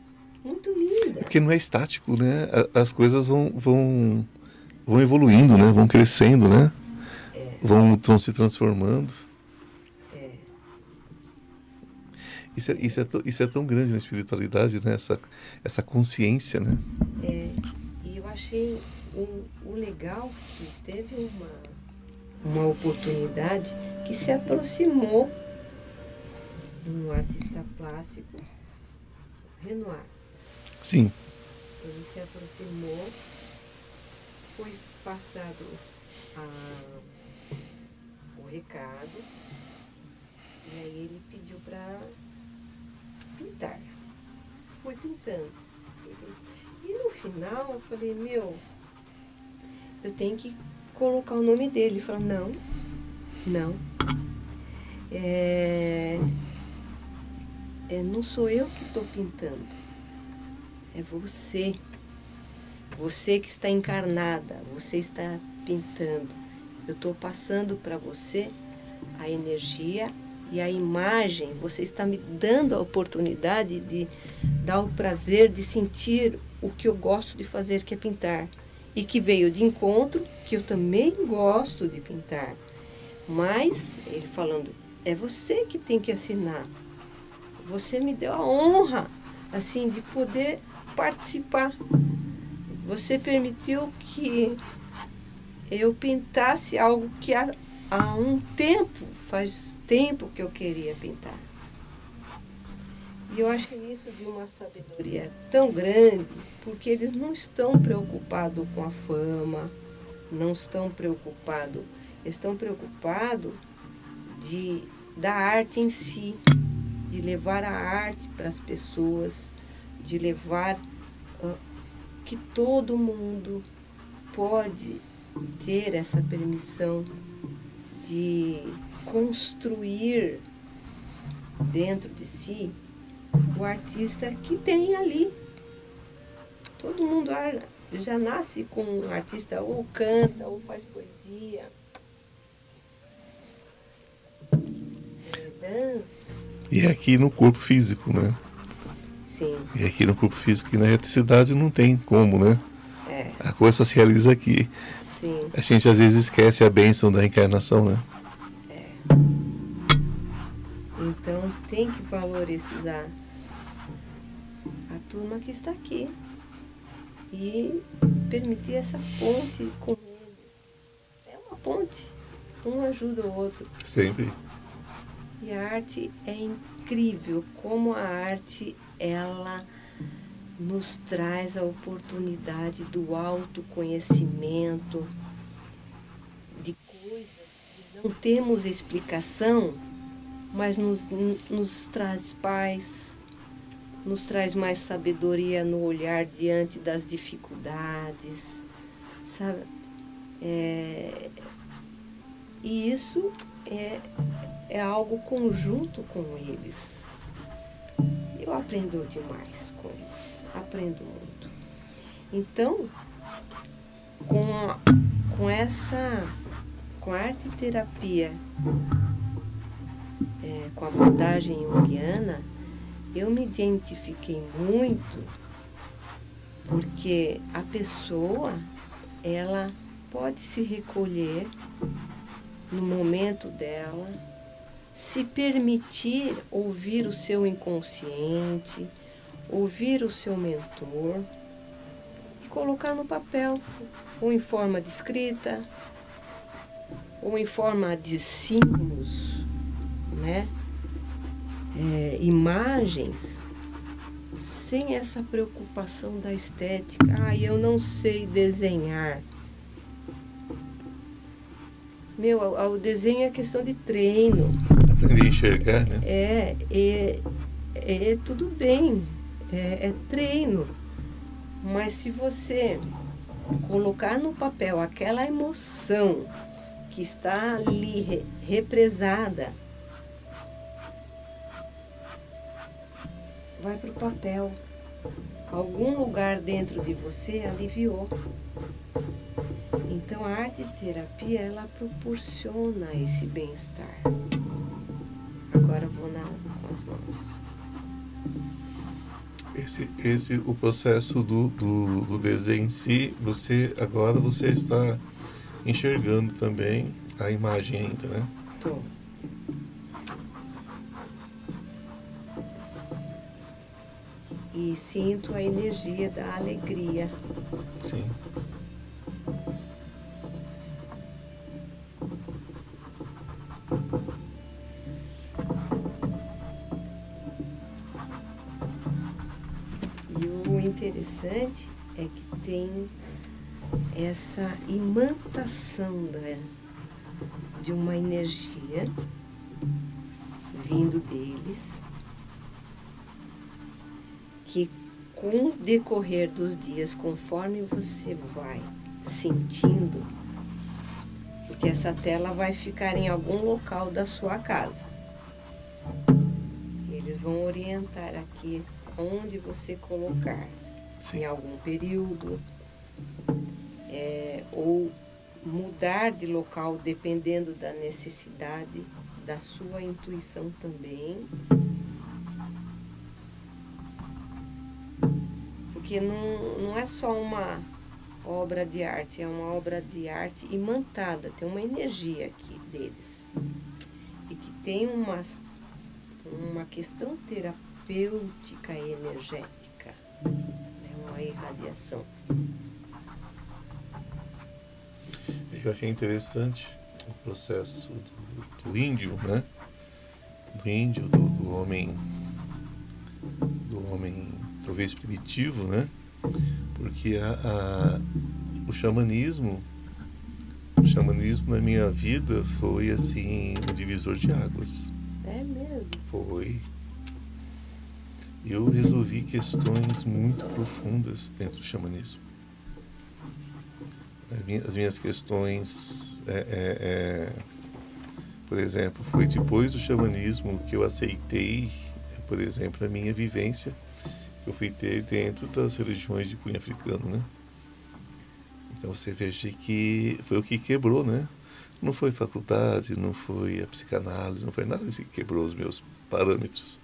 Speaker 2: muito linda.
Speaker 1: Porque não é estático, né? As coisas vão, vão, vão evoluindo, né? Vão crescendo, né? Vão, vão se transformando.
Speaker 2: É,
Speaker 1: Isso é, isso, é, tão- isso é tão grande na espiritualidade, né? Essa, essa consciência, né?
Speaker 2: é, e eu achei o, o legal que teve uma, uma oportunidade que se aproximou um artista plástico, Renoir.
Speaker 1: Sim.
Speaker 2: Ele se aproximou, foi passado a, o recado, e aí ele pediu para pintar. Fui pintando. E no final eu falei, meu, eu tenho que colocar o nome dele. Ele falou, não, não. É, é, não sou eu que estou pintando. É você. Você que está encarnada, você está pintando. Eu estou passando para você a energia e a imagem. Você está me dando a oportunidade de dar o prazer de sentir o que eu gosto de fazer, que é pintar. E que veio de encontro, que eu também gosto de pintar. Mas, ele falando, é você que tem que assinar. Você me deu a honra, assim, de poder participar. Você permitiu que eu pintasse algo que há, há um tempo, faz tempo que eu queria pintar. E eu acho isso de uma sabedoria tão grande, porque eles não estão preocupados com a fama, não estão preocupados, estão preocupados de da arte em si, de levar a arte para as pessoas, de levar uh, que todo mundo pode ter essa permissão de construir dentro de si o artista que tem ali. Todo mundo já nasce com um artista, ou canta, ou faz poesia.
Speaker 1: Dança. E é aqui no corpo físico, né?
Speaker 2: Sim.
Speaker 1: E aqui no corpo físico e na eletricidade não tem como, né?
Speaker 2: É.
Speaker 1: A coisa só se realiza aqui.
Speaker 2: Sim.
Speaker 1: A gente às vezes esquece a bênção da encarnação, né?
Speaker 2: É. Então tem que valorizar a turma que está aqui e permitir essa ponte com eles. É uma ponte. Um ajuda o outro.
Speaker 1: Sempre.
Speaker 2: E a arte é incrível como a arte ela nos traz a oportunidade do autoconhecimento de coisas que não temos explicação, mas nos, nos traz paz, nos traz mais sabedoria no olhar diante das dificuldades, sabe? É, e isso é, é algo conjunto com eles. Eu aprendo demais eles, aprendo muito. Então, com, a, com essa, com a arte terapia, é, com a abordagem junguiana, eu me identifiquei muito porque a pessoa, ela pode se recolher no momento dela, se permitir ouvir o seu inconsciente, ouvir o seu mentor e colocar no papel, ou em forma de escrita, ou em forma de símbolos, né? É, imagens, sem essa preocupação da estética. Ah, eu não sei desenhar. Meu, o desenho é questão de treino.
Speaker 1: A enxergar, né?
Speaker 2: É, é, é tudo bem, é, é treino. Mas se você colocar no papel aquela emoção que está ali re, represada, vai para o papel. Algum lugar dentro de você aliviou. Então a arte terapia ela proporciona esse bem-estar. Agora vou na, com as mãos.
Speaker 1: Esse, esse o processo do, do, do desenho em si, você agora você está enxergando também a imagem ainda, né?
Speaker 2: Tô. E sinto a energia da alegria.
Speaker 1: Sim.
Speaker 2: Interessante é que tem essa imantação da, de uma energia vindo deles, que com o decorrer dos dias, conforme você vai sentindo, porque essa tela vai ficar em algum local da sua casa. Eles vão orientar aqui onde você colocar, Sim. em algum período, é, ou mudar de local dependendo da necessidade, da sua intuição também. Porque não, não é só uma obra de arte, é uma obra de arte imantada, tem uma energia aqui deles. E que tem uma, uma questão terapêutica e energética, uma irradiação.
Speaker 1: Eu achei interessante o processo do, do índio, né? Do índio, do, do homem, do homem talvez primitivo, né? Porque a, a, o xamanismo, o xamanismo na minha vida foi assim um divisor de águas.
Speaker 2: É mesmo?
Speaker 1: Foi. Eu resolvi questões muito profundas dentro do xamanismo. As minhas questões, é, é, é, por exemplo, foi depois do xamanismo que eu aceitei, por exemplo, a minha vivência que eu fui ter dentro das religiões de cunho africano, né? Então você veja que foi o que quebrou, né? Não foi faculdade, não foi a psicanálise, não foi nada disso que quebrou os meus parâmetros.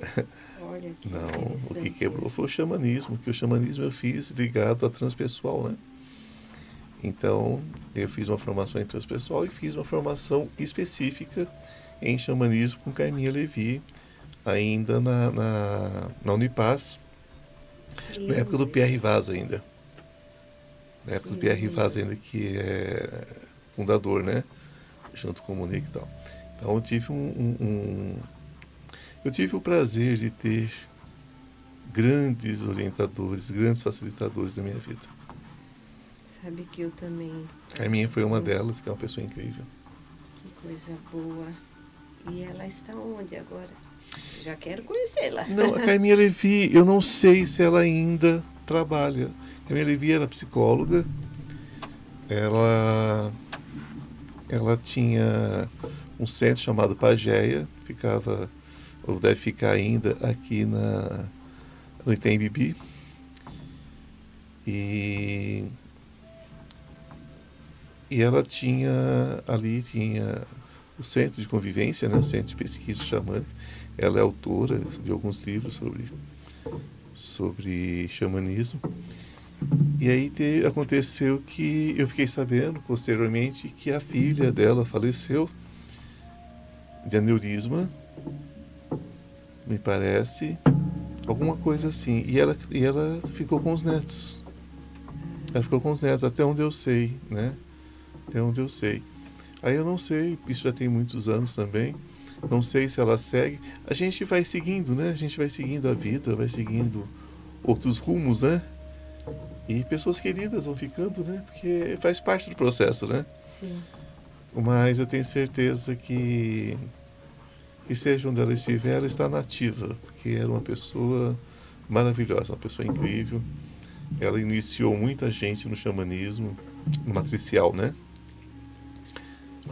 Speaker 1: (laughs)
Speaker 2: Olha que
Speaker 1: Não, o que quebrou foi o xamanismo, que o xamanismo eu fiz ligado a transpessoal, né? Então, eu fiz uma formação em transpessoal e fiz uma formação específica em xamanismo com Carminha Levi, ainda na, na, na Unipaz, na época do Pierre Vaz ainda. Na época do Pierre Vaz ainda, que é fundador, né? Junto com o Monique e tal. Então eu tive um, um, um, eu tive o prazer de ter grandes orientadores, grandes facilitadores da minha vida.
Speaker 2: Sabe que eu também.
Speaker 1: Carminha foi uma delas, que é uma pessoa incrível.
Speaker 2: Que coisa boa. E ela está onde agora? Já quero conhecê-la.
Speaker 1: Não, a (laughs) Carminha Levi, eu não sei se ela ainda trabalha. A Carminha Levi era psicóloga. Ela, ela tinha um centro chamado Pageia, ficava, ou deve ficar ainda, aqui na, no Itembibi. E, e ela tinha ali, tinha o centro de convivência, né, o centro de pesquisa xamânica, ela é autora de alguns livros sobre, sobre xamanismo. E aí te, aconteceu que eu fiquei sabendo posteriormente que a filha dela faleceu de aneurisma, me parece, alguma coisa assim. E ela, e ela ficou com os netos. Ela ficou com os netos, até onde eu sei, né? Até onde eu sei. Aí eu não sei, isso já tem muitos anos também. Não sei se ela segue. A gente vai seguindo, né? A gente vai seguindo a vida, vai seguindo outros rumos, né? E pessoas queridas vão ficando, né? Porque faz parte do processo, né?
Speaker 2: Sim.
Speaker 1: Mas eu tenho certeza que, que seja onde ela estiver, ela está nativa, porque era uma pessoa maravilhosa, uma pessoa incrível. Ela iniciou muita gente no xamanismo, no matricial, né?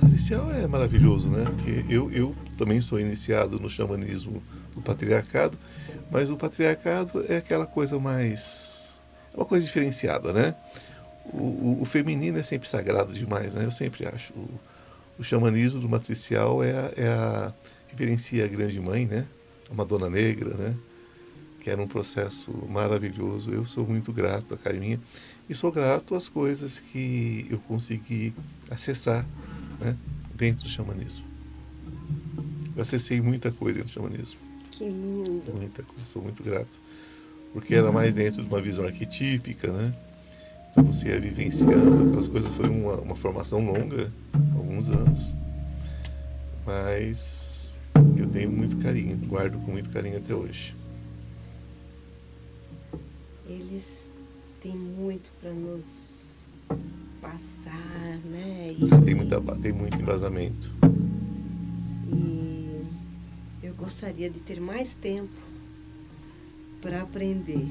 Speaker 1: Matricial é maravilhoso, né? Porque eu, eu também sou iniciado no xamanismo do patriarcado, mas o patriarcado é aquela coisa mais. é uma coisa diferenciada, né? O, o, o feminino é sempre sagrado demais, né? Eu sempre acho. O, o xamanismo do matricial é é a referencia a grande mãe, né? A Madonna Negra, né? Que era um processo maravilhoso. Eu sou muito grato a Carminha e sou grato às coisas que eu consegui acessar né, dentro do xamanismo. Eu acessei muita coisa dentro do xamanismo.
Speaker 2: Que lindo.
Speaker 1: Muita coisa, sou muito grato. Porque era mais dentro de uma visão arquetípica, né? Então você ia vivenciando aquelas coisas. Foi uma, uma formação longa, alguns anos. Mas tenho muito carinho, guardo com muito carinho até hoje.
Speaker 2: eles têm muito para nos passar, né?
Speaker 1: E, tem, muita, tem muito embasamento.
Speaker 2: E eu gostaria de ter mais tempo para aprender.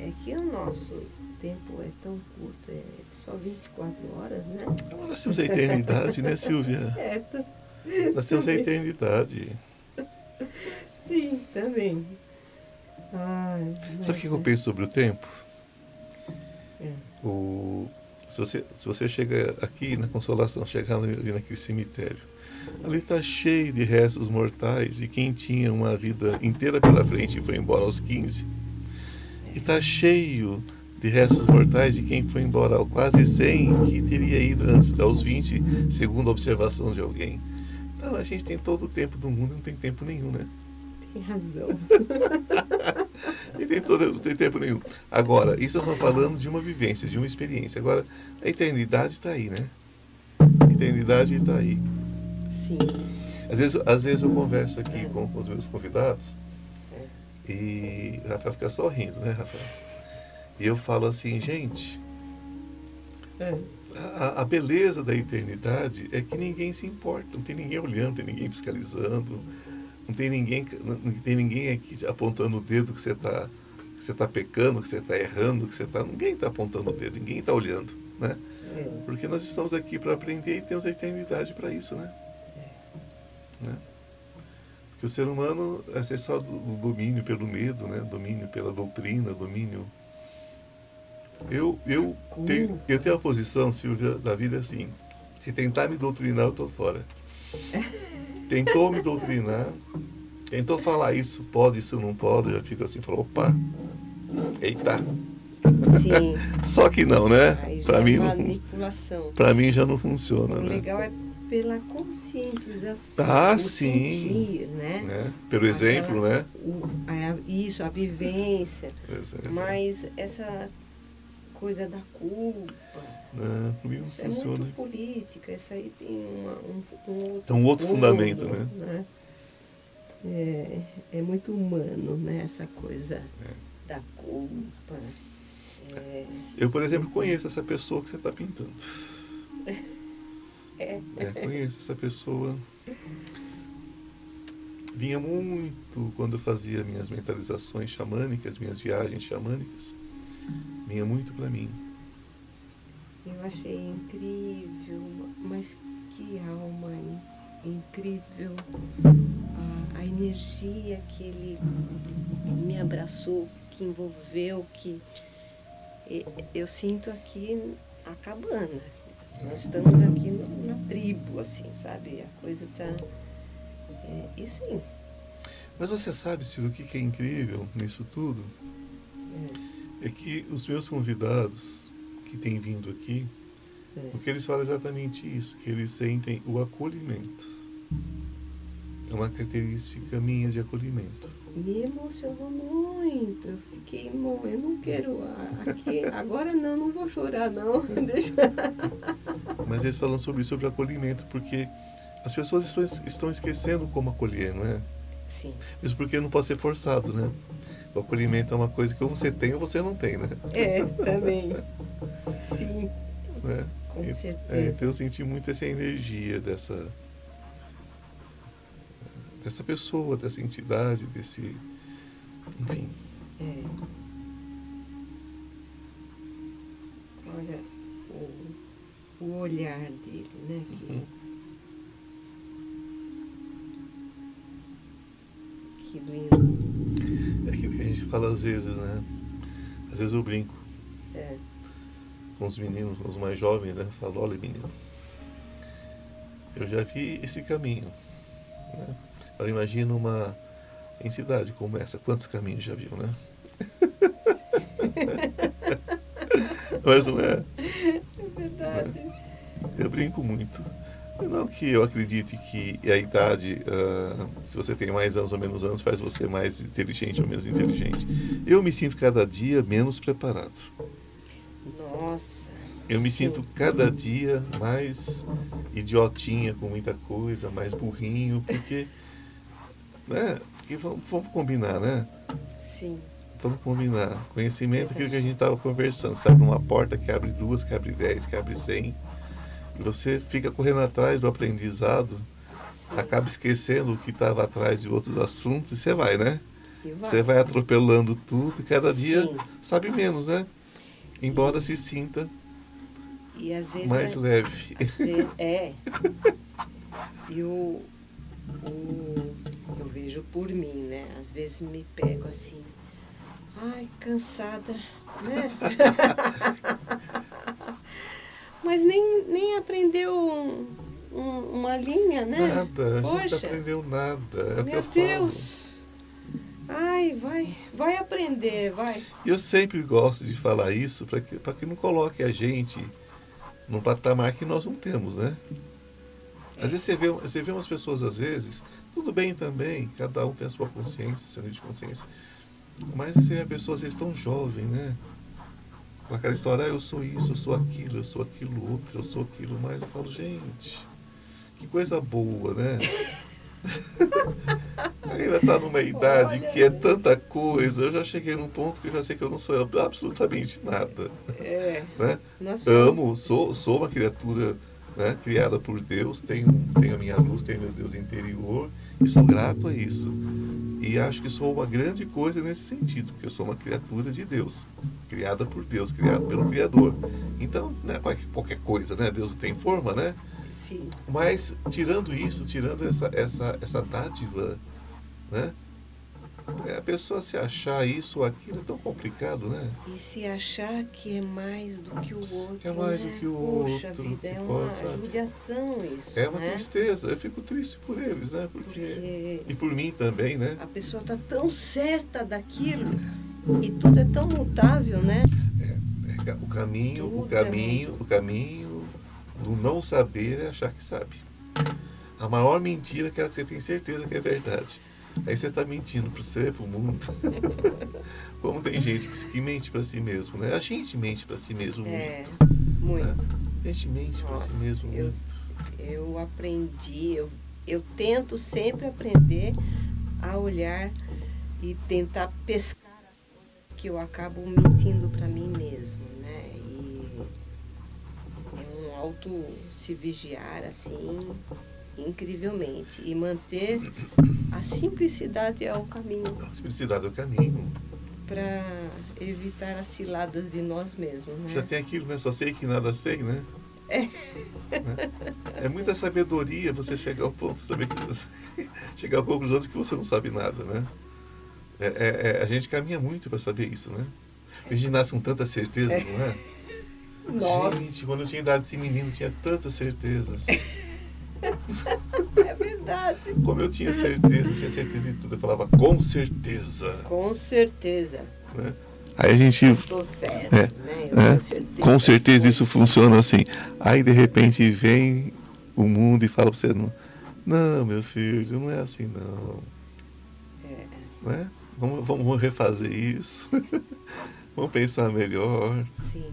Speaker 2: É que o nosso tempo é tão curto, é só 24 horas, né?
Speaker 1: Nós temos a eternidade, né, Silvia? (laughs)
Speaker 2: É,
Speaker 1: Nós temos a eternidade. (laughs)
Speaker 2: Sim, também. Ai,
Speaker 1: Sabe o que eu penso sobre o tempo?
Speaker 2: É.
Speaker 1: O, se, você, se você chega aqui na Consolação, chegar ali naquele cemitério, ali está cheio de restos mortais de quem tinha uma vida inteira pela frente e foi embora aos 15. E está cheio de restos mortais de quem foi embora aos quase 100 que teria ido antes aos 20, segundo a observação de alguém. Então a gente tem todo o tempo do mundo, não tem tempo nenhum, né?
Speaker 2: Tem razão. (laughs)
Speaker 1: e tem, todo, não tem tempo nenhum. Agora, isso nós estamos falando de uma vivência, de uma experiência. Agora, a eternidade está aí, né? A eternidade está aí.
Speaker 2: Sim.
Speaker 1: Às vezes, às vezes eu converso aqui com, com os meus convidados e o Rafael fica só rindo, né, Rafael? E eu falo assim, gente,
Speaker 2: É.
Speaker 1: a, a beleza da eternidade é que ninguém se importa, não tem ninguém olhando, não tem ninguém fiscalizando, não tem ninguém, não tem ninguém aqui apontando o dedo que você está que você tá pecando, que você está errando, que você está. Ninguém está apontando o dedo, ninguém está olhando, né?
Speaker 2: É.
Speaker 1: Porque nós estamos aqui para aprender e temos a eternidade para isso, né? né? Porque o ser humano é só do, do domínio pelo medo, né? Domínio pela doutrina, domínio. Eu, eu, tenho, eu tenho a posição, Silvia, da vida assim. Se tentar me doutrinar, eu estou fora. (laughs) Tentou me doutrinar, tentou falar isso pode, isso não pode, eu já fico assim, falou, opa, eita.
Speaker 2: Sim. (laughs)
Speaker 1: Só que não, né? Para
Speaker 2: é
Speaker 1: mim, não, pra mim já não funciona,
Speaker 2: O
Speaker 1: né?
Speaker 2: legal é pela conscientização.
Speaker 1: Ah,
Speaker 2: o
Speaker 1: sim.
Speaker 2: sentir, né?
Speaker 1: né? Pelo exemplo,
Speaker 2: Aquela-
Speaker 1: né?
Speaker 2: o- a- isso, a vivência.
Speaker 1: Exemplo.
Speaker 2: Mas essa coisa da culpa,
Speaker 1: Não, comigo não
Speaker 2: isso é
Speaker 1: funciona.
Speaker 2: muito política. Isso aí tem uma, um, um outro,
Speaker 1: É um outro fundamento, né?
Speaker 2: né? É, é muito humano, né? Essa coisa da culpa. É,
Speaker 1: Eu, por exemplo, conheço essa pessoa que você está pintando. (laughs)
Speaker 2: é,
Speaker 1: É, conheço essa pessoa. Vinha muito quando eu fazia minhas mentalizações xamânicas, minhas viagens xamânicas. Vinha muito para mim.
Speaker 2: eu achei incrível, mas que alma in- incrível. A, a energia que ele me abraçou, que envolveu, que eu sinto aqui a cabana. Nós estamos aqui no- na tribo, assim, sabe? A coisa tá. É, e sim,
Speaker 1: Mas você sabe, Silvio, o que que é incrível nisso tudo?
Speaker 2: é,
Speaker 1: É que os meus convidados que têm vindo aqui,
Speaker 2: é.
Speaker 1: o que eles falam é exatamente isso, que eles sentem o acolhimento. É uma característica minha de acolhimento.
Speaker 2: me emocionou muito. Eu fiquei, "Mo, eu não quero aqui. Agora não, não vou chorar, não. (laughs) Deixa.
Speaker 1: Mas eles falam sobre isso, sobre acolhimento, porque as pessoas estão, estão esquecendo como acolher, não é?
Speaker 2: Sim,
Speaker 1: Mesmo porque não pode ser forçado, né? O acolhimento é uma coisa que ou você tem ou você não tem, né?
Speaker 2: é, também. Sim,
Speaker 1: Né?
Speaker 2: com
Speaker 1: E- É,
Speaker 2: certeza.
Speaker 1: então eu senti muito essa energia dessa dessa pessoa, dessa entidade, desse enfim.
Speaker 2: É. Olha o, o olhar dele, né? Que,
Speaker 1: Uhum.
Speaker 2: que lindo.
Speaker 1: É aquilo que a gente fala às vezes, né? Às vezes eu brinco
Speaker 2: É,
Speaker 1: com os meninos, os mais jovens, né? Eu falo, olha menino, eu já vi esse caminho. Né? Agora imagina uma entidade como essa, quantos caminhos já viu, né? (laughs) Mas não é?
Speaker 2: é verdade.
Speaker 1: Eu brinco muito. Não que eu acredite que a idade, ah, se você tem mais anos ou menos anos, faz você mais inteligente ou menos inteligente. Eu me sinto cada dia menos preparado.
Speaker 2: Nossa.
Speaker 1: Eu me
Speaker 2: sim.
Speaker 1: sinto cada dia mais idiotinha com muita coisa, mais burrinho, porque, né? Porque vamos, vamos combinar, né?
Speaker 2: Sim.
Speaker 1: vamos combinar. Conhecimento é aquilo que a gente estava conversando. Sabe, uma porta que abre duas, que abre dez, que abre cem. Você fica correndo atrás do aprendizado, Sim. acaba esquecendo o que estava atrás de outros assuntos e você vai, né? Vai. Você vai atropelando tudo e cada Sim. dia sabe menos, né? Embora e... se sinta mais é, leve.
Speaker 2: É. E o, o, eu vejo por mim, né? Às vezes me pego assim, ai, cansada, né? (laughs) Mas nem, nem aprendeu um, um, uma linha, né?
Speaker 1: Nada, a Poxa, gente não aprendeu nada. É
Speaker 2: meu Deus! Ai, vai, vai aprender, vai.
Speaker 1: Eu sempre gosto de falar isso para que, que não coloque a gente num patamar que nós não temos, né? Às vezes você vê, você vê umas pessoas, às vezes, tudo bem também, cada um tem a sua consciência, seu nível de consciência. Mas você vê pessoas, às vezes, tão jovem, né? Com aquela história, ah, eu sou isso, eu sou aquilo, eu sou aquilo outro, eu sou aquilo mais. Eu falo, gente, que coisa boa, né? (laughs) Ainda está numa idade Olha. que é tanta coisa. Eu já cheguei num ponto que eu já sei que eu não sou absolutamente nada. É. Né? Amo, sou, sou uma criatura né, criada por Deus, tenho, tenho a minha luz, tenho meu Deus interior e sou grato a isso. E acho que sou uma grande coisa nesse sentido, porque eu sou uma criatura de Deus, criada por Deus, criada pelo Criador. Então, né, qualquer coisa, né? Deus tem forma, né? Sim. Mas tirando isso, tirando essa, essa, essa dádiva, né? É, a pessoa se achar isso ou aquilo é tão complicado, né?
Speaker 2: E se achar que é mais do que o outro.
Speaker 1: É mais
Speaker 2: né?
Speaker 1: do que o
Speaker 2: Poxa
Speaker 1: outro.
Speaker 2: vida, é uma pode, judiação isso.
Speaker 1: É uma
Speaker 2: né?
Speaker 1: tristeza. Eu fico triste por eles, né? Porque... Porque... E por mim também, né?
Speaker 2: A pessoa está tão certa daquilo e tudo é tão mutável, né?
Speaker 1: É, é o caminho, tudo o caminho, é o caminho do não saber é achar que sabe. A maior mentira é aquela que você tem certeza que é verdade. Aí você está mentindo para você, para o mundo. (laughs) Como tem gente que, que mente para si mesmo, né? A gente mente para si mesmo
Speaker 2: é,
Speaker 1: muito.
Speaker 2: muito. Né?
Speaker 1: A gente mente para si mesmo
Speaker 2: eu,
Speaker 1: muito.
Speaker 2: Eu aprendi, eu, eu tento sempre aprender a olhar e tentar pescar que eu acabo mentindo para mim mesmo, né? E é um auto se vigiar assim incrivelmente. E manter a simplicidade é o caminho.
Speaker 1: A simplicidade é o caminho.
Speaker 2: Para evitar as ciladas de nós mesmos. Né?
Speaker 1: Já tem aquilo, né? Só sei que nada sei, né?
Speaker 2: É.
Speaker 1: É muita sabedoria você chegar ao ponto de saber que, (laughs) chegar à conclusão de que você não sabe nada, né? É, é, é a gente caminha muito para saber isso, né? A gente nasce com tanta certeza, não é?
Speaker 2: Nossa.
Speaker 1: Gente, quando eu tinha idade desse menino, tinha tantas certezas.
Speaker 2: É verdade.
Speaker 1: Como eu tinha certeza, eu tinha certeza de tudo. Eu falava com certeza.
Speaker 2: Com certeza.
Speaker 1: Né? Aí a gente.
Speaker 2: Estou certo, é, né?
Speaker 1: É, certeza. Com certeza isso funciona assim. Aí de repente vem o mundo e fala para você: não, não, meu filho, não é assim não. É. Né? Vamos, vamos refazer isso. (laughs) vamos pensar melhor.
Speaker 2: Sim.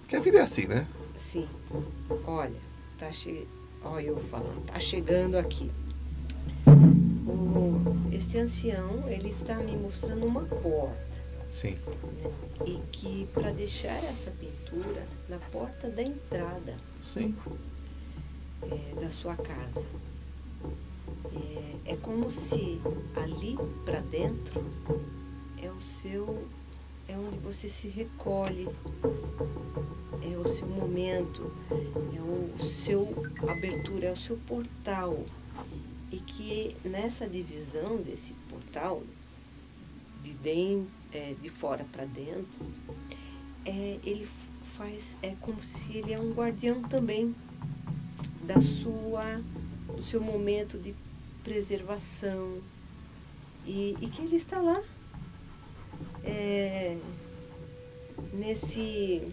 Speaker 1: Porque a vida é assim, né?
Speaker 2: Sim. Olha, tá cheio Olha eu falando, tá chegando aqui. O, esse ancião, ele está me mostrando uma porta.
Speaker 1: Sim.
Speaker 2: Né? E que para deixar essa pintura na porta da entrada.
Speaker 1: Sim.
Speaker 2: É, da sua casa. É, é como se ali para dentro é o seu é onde você se recolhe, é o seu momento, é o seu abertura, é o seu portal. E que nessa divisão desse portal, de, dentro, é, de fora para dentro, é, ele faz, é como se ele é um guardião também da sua, do seu momento de preservação. E, e que ele está lá é, nesse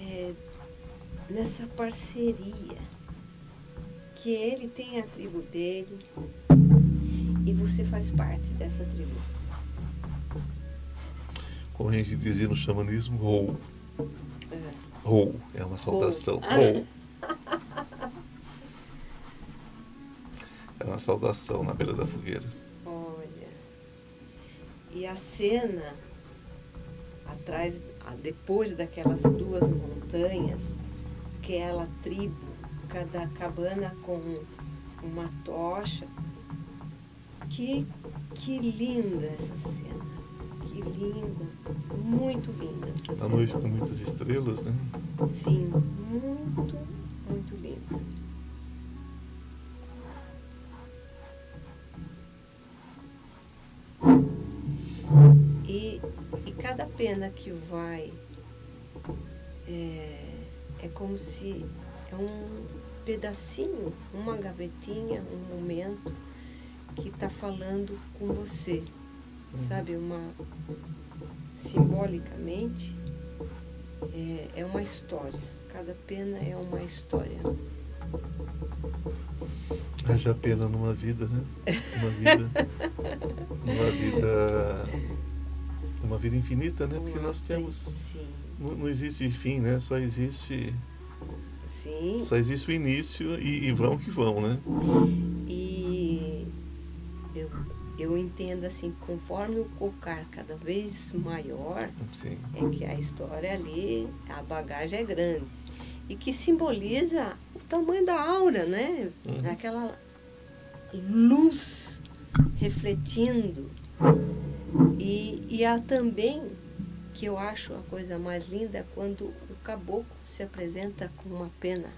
Speaker 2: é, nessa parceria que ele tem a tribo dele e você faz parte dessa tribo.
Speaker 1: Como a gente dizia no xamanismo, rou. É. Rou é uma saudação.
Speaker 2: Rou.
Speaker 1: é uma saudação na beira da fogueira.
Speaker 2: E a cena atrás, depois daquelas duas montanhas, aquela tribo, cada cabana com uma tocha. Que, que linda essa cena. Que linda. Muito linda essa
Speaker 1: A
Speaker 2: cena.
Speaker 1: noite com muitas estrelas, né?
Speaker 2: Sim, muito, muito pena que vai é, é como se é um pedacinho, uma gavetinha, um momento que está falando com você, sabe? Uma simbolicamente é, é uma história. Cada pena é uma história.
Speaker 1: Haja pena numa vida, né? Uma vida. (laughs) uma vida. Uma vida infinita, né? Porque nós temos. Não, não existe fim, né? Só existe.
Speaker 2: sim.
Speaker 1: Só existe o início e, e vão que vão, né?
Speaker 2: E eu, eu entendo assim, conforme o cocar cada vez maior,
Speaker 1: Sim.
Speaker 2: é que a história ali, a bagagem é grande. E que simboliza o tamanho da aura, né?
Speaker 1: Uhum.
Speaker 2: Aquela luz refletindo. E, e há também, que eu acho a coisa mais linda, é quando o caboclo se apresenta com uma pena,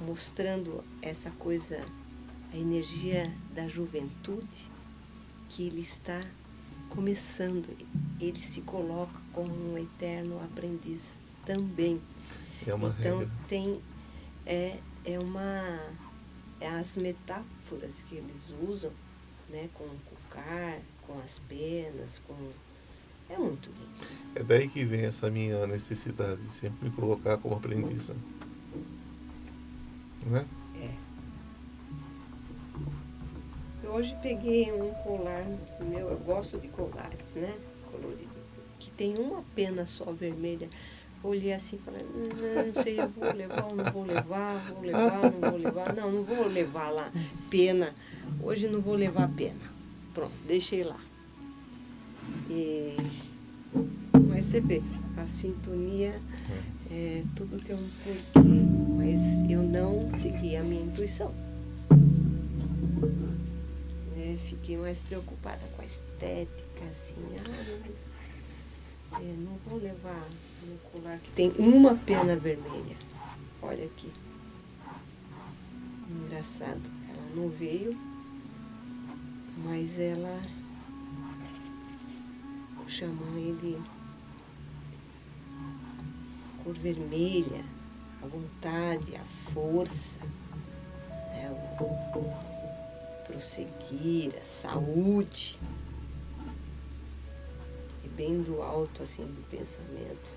Speaker 2: mostrando essa coisa, a energia da juventude, que ele está começando. Ele se coloca como um eterno aprendiz também.
Speaker 1: É uma
Speaker 2: então
Speaker 1: regra.
Speaker 2: tem é, é uma é as metáforas que eles usam, né, com o cocar, com as penas, com é muito lindo.
Speaker 1: É daí que vem essa minha necessidade de sempre me colocar como aprendiz. né? Né?
Speaker 2: É. Eu hoje peguei um colar meu, eu gosto de colares, né? Colorido. Que tem uma pena só vermelha. Olhei assim e falei, "Hum, não sei, eu vou levar ou não vou levar, vou levar, não vou levar. Não, não vou levar lá pena. Hoje não vou levar pena. Pronto, deixei lá. E, mas você vê, a sintonia, é, tudo tem um porquê. Mas eu não segui a minha intuição. Né, Fiquei mais preocupada com a estética, assim. Ah, eu, é, não vou levar um colar que tem uma pena vermelha. Olha aqui. Engraçado. Ela não veio, mas ela. Xamã, ele. Cor vermelha, a vontade, a força, né, o prosseguir, a saúde. E bem do alto assim do pensamento.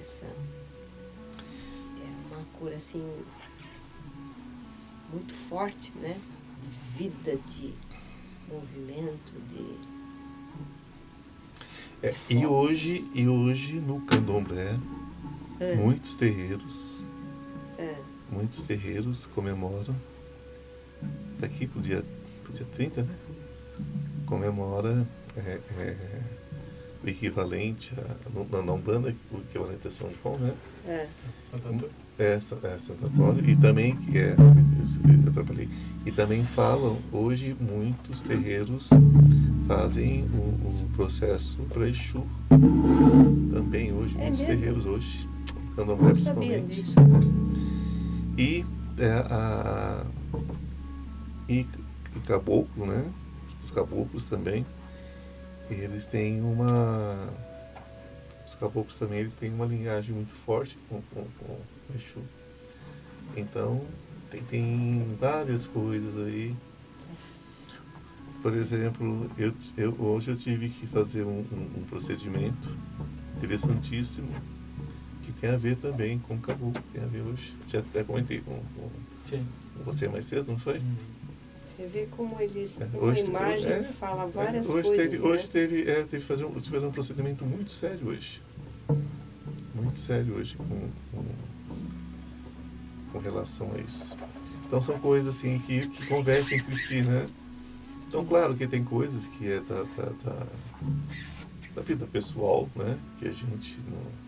Speaker 2: Essa é uma cor assim muito forte, né? De vida, de movimento, de.
Speaker 1: É, e hoje, e hoje no candomblé,
Speaker 2: É.
Speaker 1: muitos terreiros,
Speaker 2: É,
Speaker 1: muitos terreiros comemoram, daqui pro dia, pro dia 30, né? Comemora é, é, o equivalente a, na, na Umbanda, o equivalente a São João, né?
Speaker 2: é,
Speaker 3: Santo Antônio.
Speaker 1: Sa- é Santo Antônio, e também que é, eu atrapalhei. e também falam, hoje muitos terreiros fazem o, o processo para Exu. Também hoje,
Speaker 2: É
Speaker 1: muitos
Speaker 2: mesmo?
Speaker 1: terreiros hoje, candomblé principalmente.
Speaker 2: disso.
Speaker 1: E, é, a, e, e caboclo, né? Os caboclos também, eles têm uma. Os caboclos também eles têm uma linhagem muito forte com, com, com Exu. Então, tem, tem várias coisas aí. Por exemplo, eu, eu, hoje eu tive que fazer um, um, um procedimento interessantíssimo que tem a ver também com o caboclo, tem a ver hoje. Já até comentei com, com, com você mais cedo, não foi?
Speaker 2: Você vê como eles,
Speaker 1: É,
Speaker 2: uma
Speaker 1: hoje-
Speaker 2: imagem
Speaker 1: é,
Speaker 2: fala
Speaker 1: É,
Speaker 2: várias
Speaker 1: hoje
Speaker 2: coisas.
Speaker 1: teve,
Speaker 2: né?
Speaker 1: hoje teve, é, teve que fazer um, tive que fazer um procedimento muito sério hoje. Muito sério hoje com, com, com relação a isso. Então são coisas assim que, que conversam entre si, né? Então, claro que tem coisas que é da, da, da, da vida pessoal, né? Que a gente não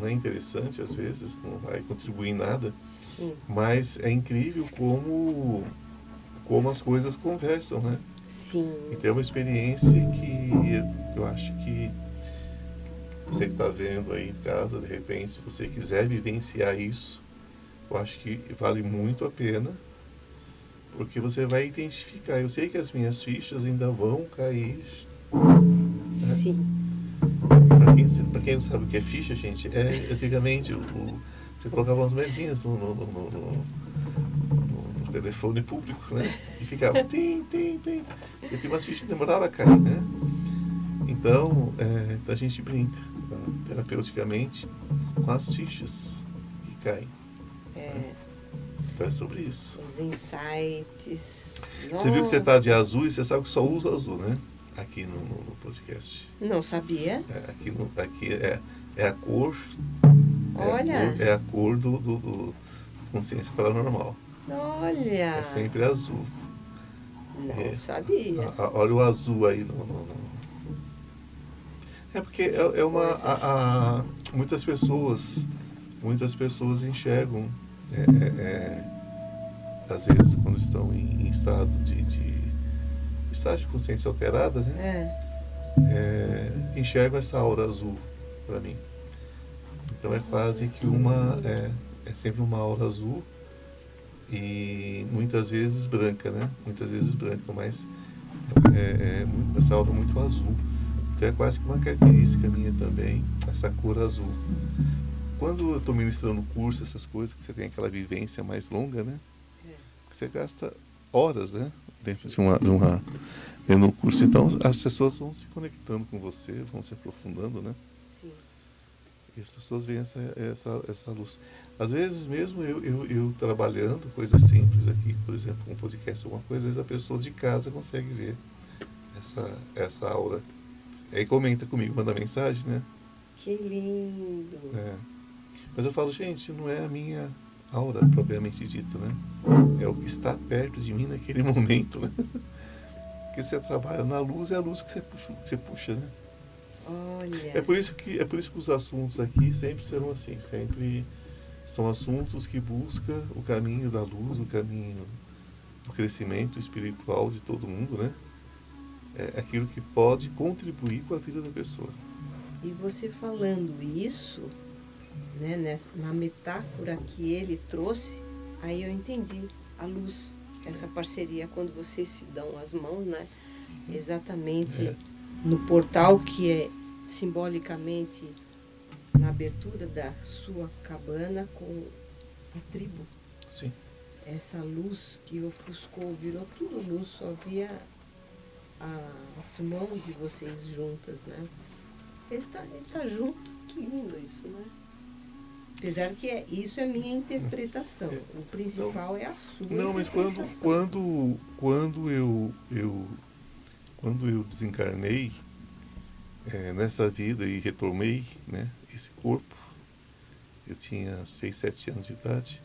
Speaker 1: não é interessante às vezes, não vai contribuir em nada, Sim. mas é incrível como como as coisas conversam, né?
Speaker 2: Sim.
Speaker 1: Então é uma experiência que eu acho que você que está vendo aí em casa, de repente, se você quiser vivenciar isso, eu acho que vale muito a pena, porque você vai identificar. Eu sei que as minhas fichas ainda vão cair.
Speaker 2: Né? Sim.
Speaker 1: Para quem, quem não sabe o que é ficha, gente, é antigamente o, o, você colocava umas moedinhas no, no, no, no telefone público, né? E ficava (laughs) tim, tim, tim. E tinha umas fichas que demoravam a cair, né? Então, é, a gente brinca? Terapeuticamente com as fichas que caem.
Speaker 2: É. Né?
Speaker 1: Então é sobre isso.
Speaker 2: Os insights.
Speaker 1: Nossa. Você viu que você está de azul e você sabe que só usa azul, né? Aqui no, no, podcast.
Speaker 2: Não sabia?
Speaker 1: É, aqui no, aqui é, é a cor.
Speaker 2: Olha.
Speaker 1: É a cor, é a cor do, do, do Consciência Paranormal.
Speaker 2: Olha!
Speaker 1: É sempre azul.
Speaker 2: Não é, sabia.
Speaker 1: Olha o azul aí no, no, no. É porque é, é uma. É. A, a, muitas pessoas. Muitas pessoas enxergam. É, é, é, às vezes quando estão em, em estado de, de, estado de consciência alterada, né? enxergam essa aura azul para mim. Então é quase que uma. É, é sempre uma aura azul e muitas vezes branca, né? Muitas vezes branca, mas é, é essa aura muito azul. Então é quase que uma característica minha também, essa cor azul. Quando eu estou ministrando curso, essas coisas, que você tem aquela vivência mais longa, né? É. Você gasta horas, né? Dentro de uma, de uma dentro do curso. Então as pessoas vão se conectando com você, vão se aprofundando, né?
Speaker 2: Sim.
Speaker 1: E as pessoas veem essa, essa, essa luz. Às vezes mesmo eu, eu, eu, trabalhando, coisas simples aqui, por exemplo, um podcast, alguma coisa, às vezes a pessoa de casa consegue ver essa, essa aura. Aí comenta comigo, manda mensagem, né?
Speaker 2: Que lindo!
Speaker 1: É. Mas eu falo, gente, não é a minha aura propriamente dita, né? É o que está perto de mim naquele (laughs) momento, né? Porque você trabalha na luz, é a luz que você puxa, que você puxa né?
Speaker 2: Olha.
Speaker 1: É por isso que é por isso que os assuntos aqui sempre serão assim, sempre são assuntos que buscam o caminho da luz, o caminho do crescimento espiritual de todo mundo, né? É aquilo que pode contribuir com a vida da pessoa.
Speaker 2: E você falando isso, né, na metáfora que ele trouxe, aí eu entendi a luz, essa parceria quando vocês se dão as mãos, né? Exatamente é. no portal que é simbolicamente na abertura da sua cabana com a tribo.
Speaker 1: Sim.
Speaker 2: Essa luz que ofuscou, virou tudo luz, só via as mãos de vocês juntas, né? Está, está junto, que lindo isso, né? Apesar que é, isso é minha interpretação. É, o principal
Speaker 1: não,
Speaker 2: é a sua.
Speaker 1: Não, mas quando, quando, quando eu, eu quando eu desencarnei é, nessa vida e retomei, né, esse corpo. Eu tinha 6, 7 anos de idade.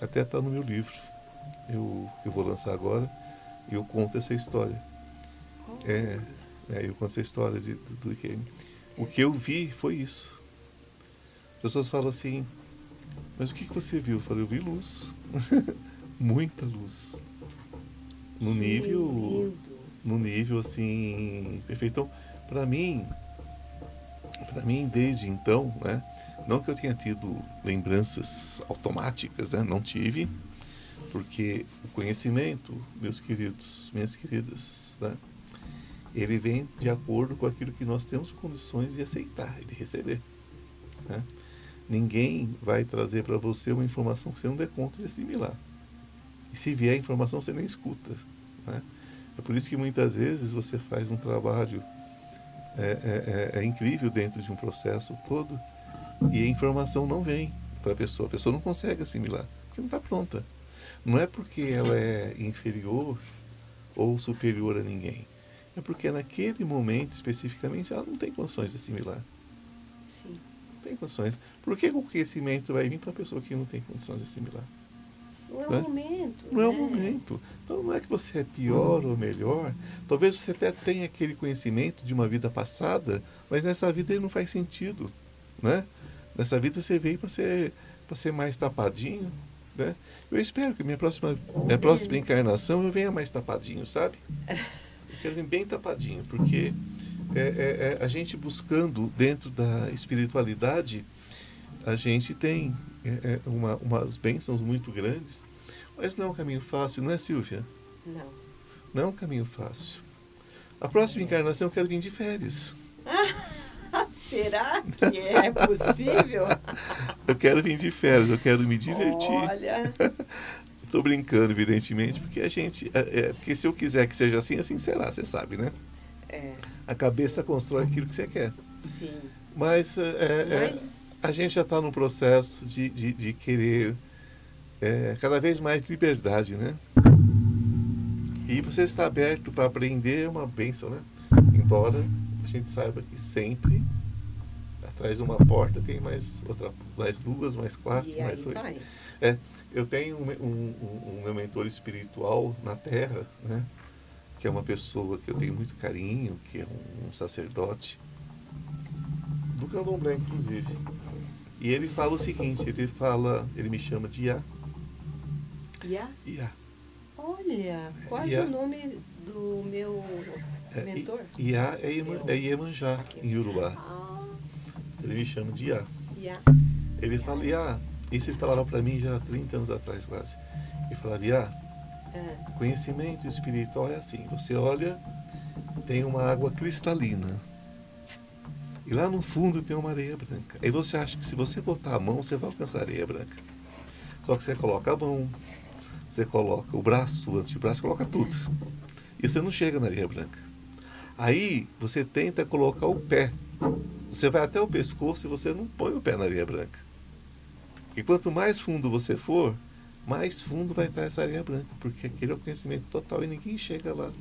Speaker 1: Até está no meu livro. Eu, eu vou lançar agora. E eu conto essa história. É, é, eu conto essa história de, do, do que. O que eu vi foi isso. As pessoas falam assim, mas o que, que você viu? Eu falei, eu vi luz. (laughs) Muita luz. No nível. No nível assim. Perfeito. Então, para mim, para mim, desde então, né, não que eu tenha tido lembranças automáticas, né, não tive, porque o conhecimento, meus queridos, minhas queridas, né, ele vem de acordo com aquilo que nós temos condições de aceitar e de receber. Né? Ninguém vai trazer para você uma informação que você não dê conta de assimilar. E se vier a informação, você nem escuta. Né? É por isso que muitas vezes você faz um trabalho é, é, é, é incrível dentro de um processo todo e a informação não vem para a pessoa. A pessoa não consegue assimilar, porque não está pronta. Não é porque ela é inferior ou superior a ninguém. É porque naquele momento, especificamente, ela não tem condições de assimilar.
Speaker 2: Sim.
Speaker 1: Não tem condições. Por que o conhecimento vai vir para a pessoa que não tem condições de assimilar?
Speaker 2: Não é
Speaker 1: né?
Speaker 2: o momento.
Speaker 1: Não é o
Speaker 2: né?
Speaker 1: momento. Então não é que você é pior ou melhor. Talvez você até tenha aquele conhecimento de uma vida passada, mas nessa vida ele não faz sentido, né? Nessa vida você veio para ser ser mais tapadinho, né? Eu espero que minha próxima minha próxima (laughs) encarnação eu venha mais tapadinho, sabe? (laughs) Quero vir bem tapadinho, porque é, é- é a gente buscando dentro da espiritualidade, a gente tem é, é, uma, umas bênçãos muito grandes, mas não é um caminho fácil, não é, Silvia?
Speaker 2: Não.
Speaker 1: Não é um caminho fácil. A próxima encarnação eu quero vir de férias. (laughs)
Speaker 2: Será que é possível? (laughs)
Speaker 1: Eu quero vir de férias, eu quero me (laughs) divertir.
Speaker 2: Olha,
Speaker 1: Estou brincando, evidentemente, porque a gente. É, é, porque se eu quiser que seja assim, assim será, você sabe, né?
Speaker 2: é,
Speaker 1: A cabeça constrói aquilo que você quer.
Speaker 2: sim.
Speaker 1: Mas, é, é,
Speaker 2: Mas
Speaker 1: a gente já está num processo de, de, de querer é, cada vez mais liberdade, né? E você está aberto para aprender é uma bênção, né? Embora a gente saiba que sempre de uma porta tem mais outra, mais duas, mais quatro,
Speaker 2: e
Speaker 1: mais oito.
Speaker 2: vai.
Speaker 1: É, eu tenho um, um, um- meu mentor espiritual na Terra, né? Que é uma pessoa que eu tenho muito carinho, que é um, um sacerdote do candomblé, inclusive. E ele fala o seguinte, ele fala, ele me chama de Iá.
Speaker 2: Iá?
Speaker 1: Iá.
Speaker 2: Olha, quase
Speaker 1: Iá.
Speaker 2: o nome do meu
Speaker 1: É,
Speaker 2: mentor.
Speaker 1: Iá é, é Iemanjá, em Urubá.
Speaker 2: Ah,
Speaker 1: Ele me chama de Iá.
Speaker 2: Iá.
Speaker 1: Ele fala, Iá, isso ele falava para mim já há 30 anos atrás quase. Ele falava, Iá,
Speaker 2: Ah,
Speaker 1: Conhecimento espiritual é assim: você olha, tem uma água cristalina. E lá no fundo tem uma areia branca. Aí você acha que se você botar a mão, você vai alcançar a areia branca. Só que você coloca a mão, você coloca o braço, o antebraço, coloca tudo. E você não chega na areia branca. Aí você tenta colocar o pé. Você vai até o pescoço e você não põe o pé na areia branca. E quanto mais fundo você for, mais fundo vai estar essa areia branca, porque aquele é o conhecimento total e ninguém chega lá.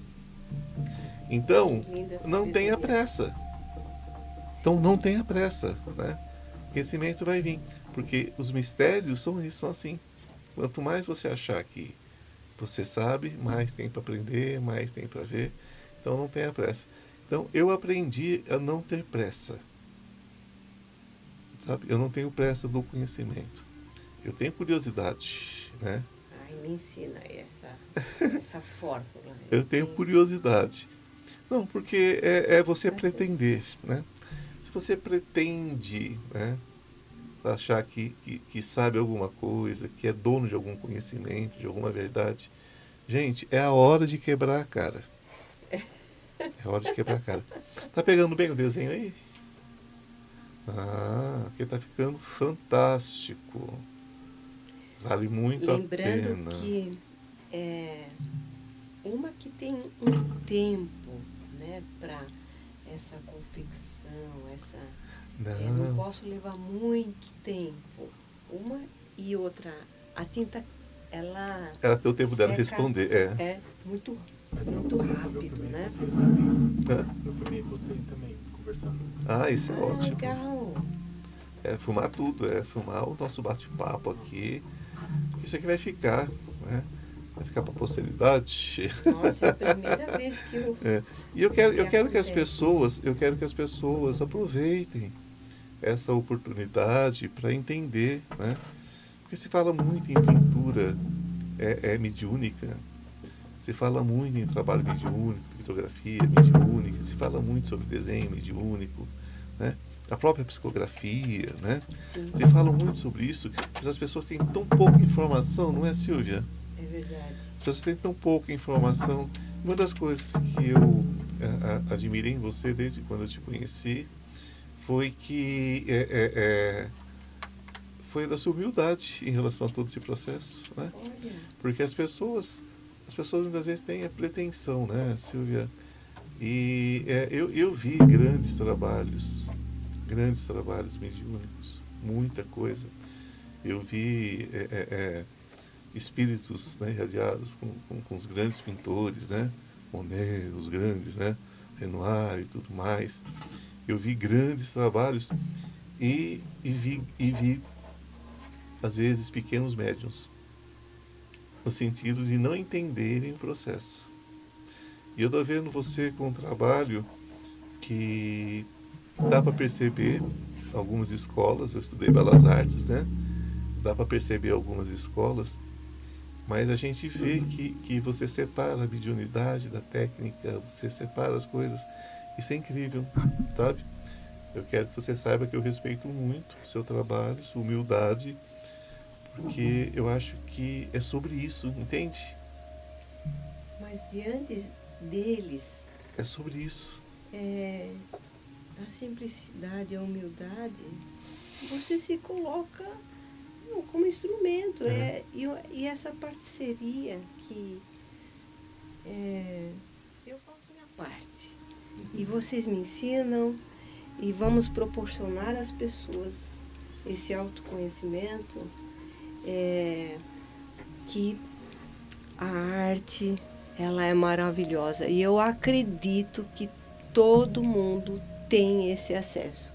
Speaker 1: Então, não tenha pressa. Então, não tenha pressa, né? O conhecimento vai vir, porque os mistérios são isso, são assim. Quanto mais você achar que você sabe, mais tem para aprender, mais tem para ver. Então, não tenha pressa. Então, eu aprendi a não ter pressa. Sabe? Eu não tenho pressa do conhecimento. Eu tenho curiosidade, né?
Speaker 2: Ai, me ensina essa, (laughs) essa fórmula.
Speaker 1: Eu tenho curiosidade. Não, porque é, é você
Speaker 2: Tá
Speaker 1: pretender, né? Se você pretende, né? Achar que, que, que sabe alguma coisa, que é dono de algum conhecimento, de alguma verdade. Gente, é a hora de quebrar a cara. (laughs) É a hora de quebrar a cara. Tá pegando bem o desenho aí? Ah, aqui tá ficando fantástico. Vale muito a
Speaker 2: Lembrando
Speaker 1: pena.
Speaker 2: que é uma que tem um tempo, né, para essa confecção, essa é, não
Speaker 1: Não.
Speaker 2: posso levar muito tempo. Uma e outra, a tinta ela
Speaker 1: Ela tem o tempo dela
Speaker 2: seca,
Speaker 1: responder. É.
Speaker 2: é muito
Speaker 3: eu
Speaker 2: muito
Speaker 3: eu
Speaker 2: rápido,
Speaker 3: filmei
Speaker 2: né?
Speaker 3: vocês também.
Speaker 1: Hã?
Speaker 3: Eu filmei vocês também, conversando.
Speaker 1: Ah, isso é
Speaker 2: Ah,
Speaker 1: ótimo.
Speaker 2: legal.
Speaker 1: É filmar tudo, é filmar o nosso bate-papo aqui. Isso aqui vai ficar, né? Vai ficar para a posteridade.
Speaker 2: Nossa, é a primeira (laughs) vez que eu
Speaker 1: É. E eu quero, eu
Speaker 2: Que
Speaker 1: quero que as pessoas, eu quero que as pessoas aproveitem essa oportunidade para entender, né? Porque se fala muito em pintura é, é mediúnica, se fala muito em trabalho mediúnico, pictografia mediúnica, se fala muito sobre desenho mediúnico, né? A própria psicografia, né?
Speaker 2: sim,
Speaker 1: Se fala muito sobre isso, mas as pessoas têm tão pouca informação, não é, Silvia?
Speaker 2: é verdade.
Speaker 1: As pessoas têm tão pouca informação. Uma das coisas que eu eh, a- admirei em você desde quando eu te conheci foi que é, é, é, foi da sua humildade em relação a todo esse processo, né?
Speaker 2: Olha,
Speaker 1: Porque as pessoas, as pessoas muitas vezes têm a pretensão, né, Silvia? E é, eu, eu vi grandes trabalhos, grandes trabalhos mediúnicos, muita coisa. Eu vi é, é, é, espíritos né, irradiados com, com, com os grandes pintores, né? Monet, os grandes, né? Renoir e tudo mais. Eu vi grandes trabalhos e, e, vi, e vi, às vezes, pequenos médiums no sentido de não entenderem o processo. E eu estou vendo você com um trabalho que dá para perceber algumas escolas, eu estudei Belas Artes, né? Dá para perceber algumas escolas, mas a gente vê que, que você separa a mediunidade da técnica, você separa as coisas. Isso é incrível, sabe? Eu quero que você saiba que eu respeito muito o seu trabalho, sua humildade, porque eu acho que é sobre isso, entende?
Speaker 2: Mas diante deles.
Speaker 1: É sobre isso.
Speaker 2: É, a simplicidade, a humildade, você se coloca não, como instrumento. É. é e, e, essa parceria que é, eu faço minha parte. E vocês me ensinam e vamos proporcionar às pessoas esse autoconhecimento é, que a arte ela é maravilhosa e eu acredito que todo mundo tem esse acesso.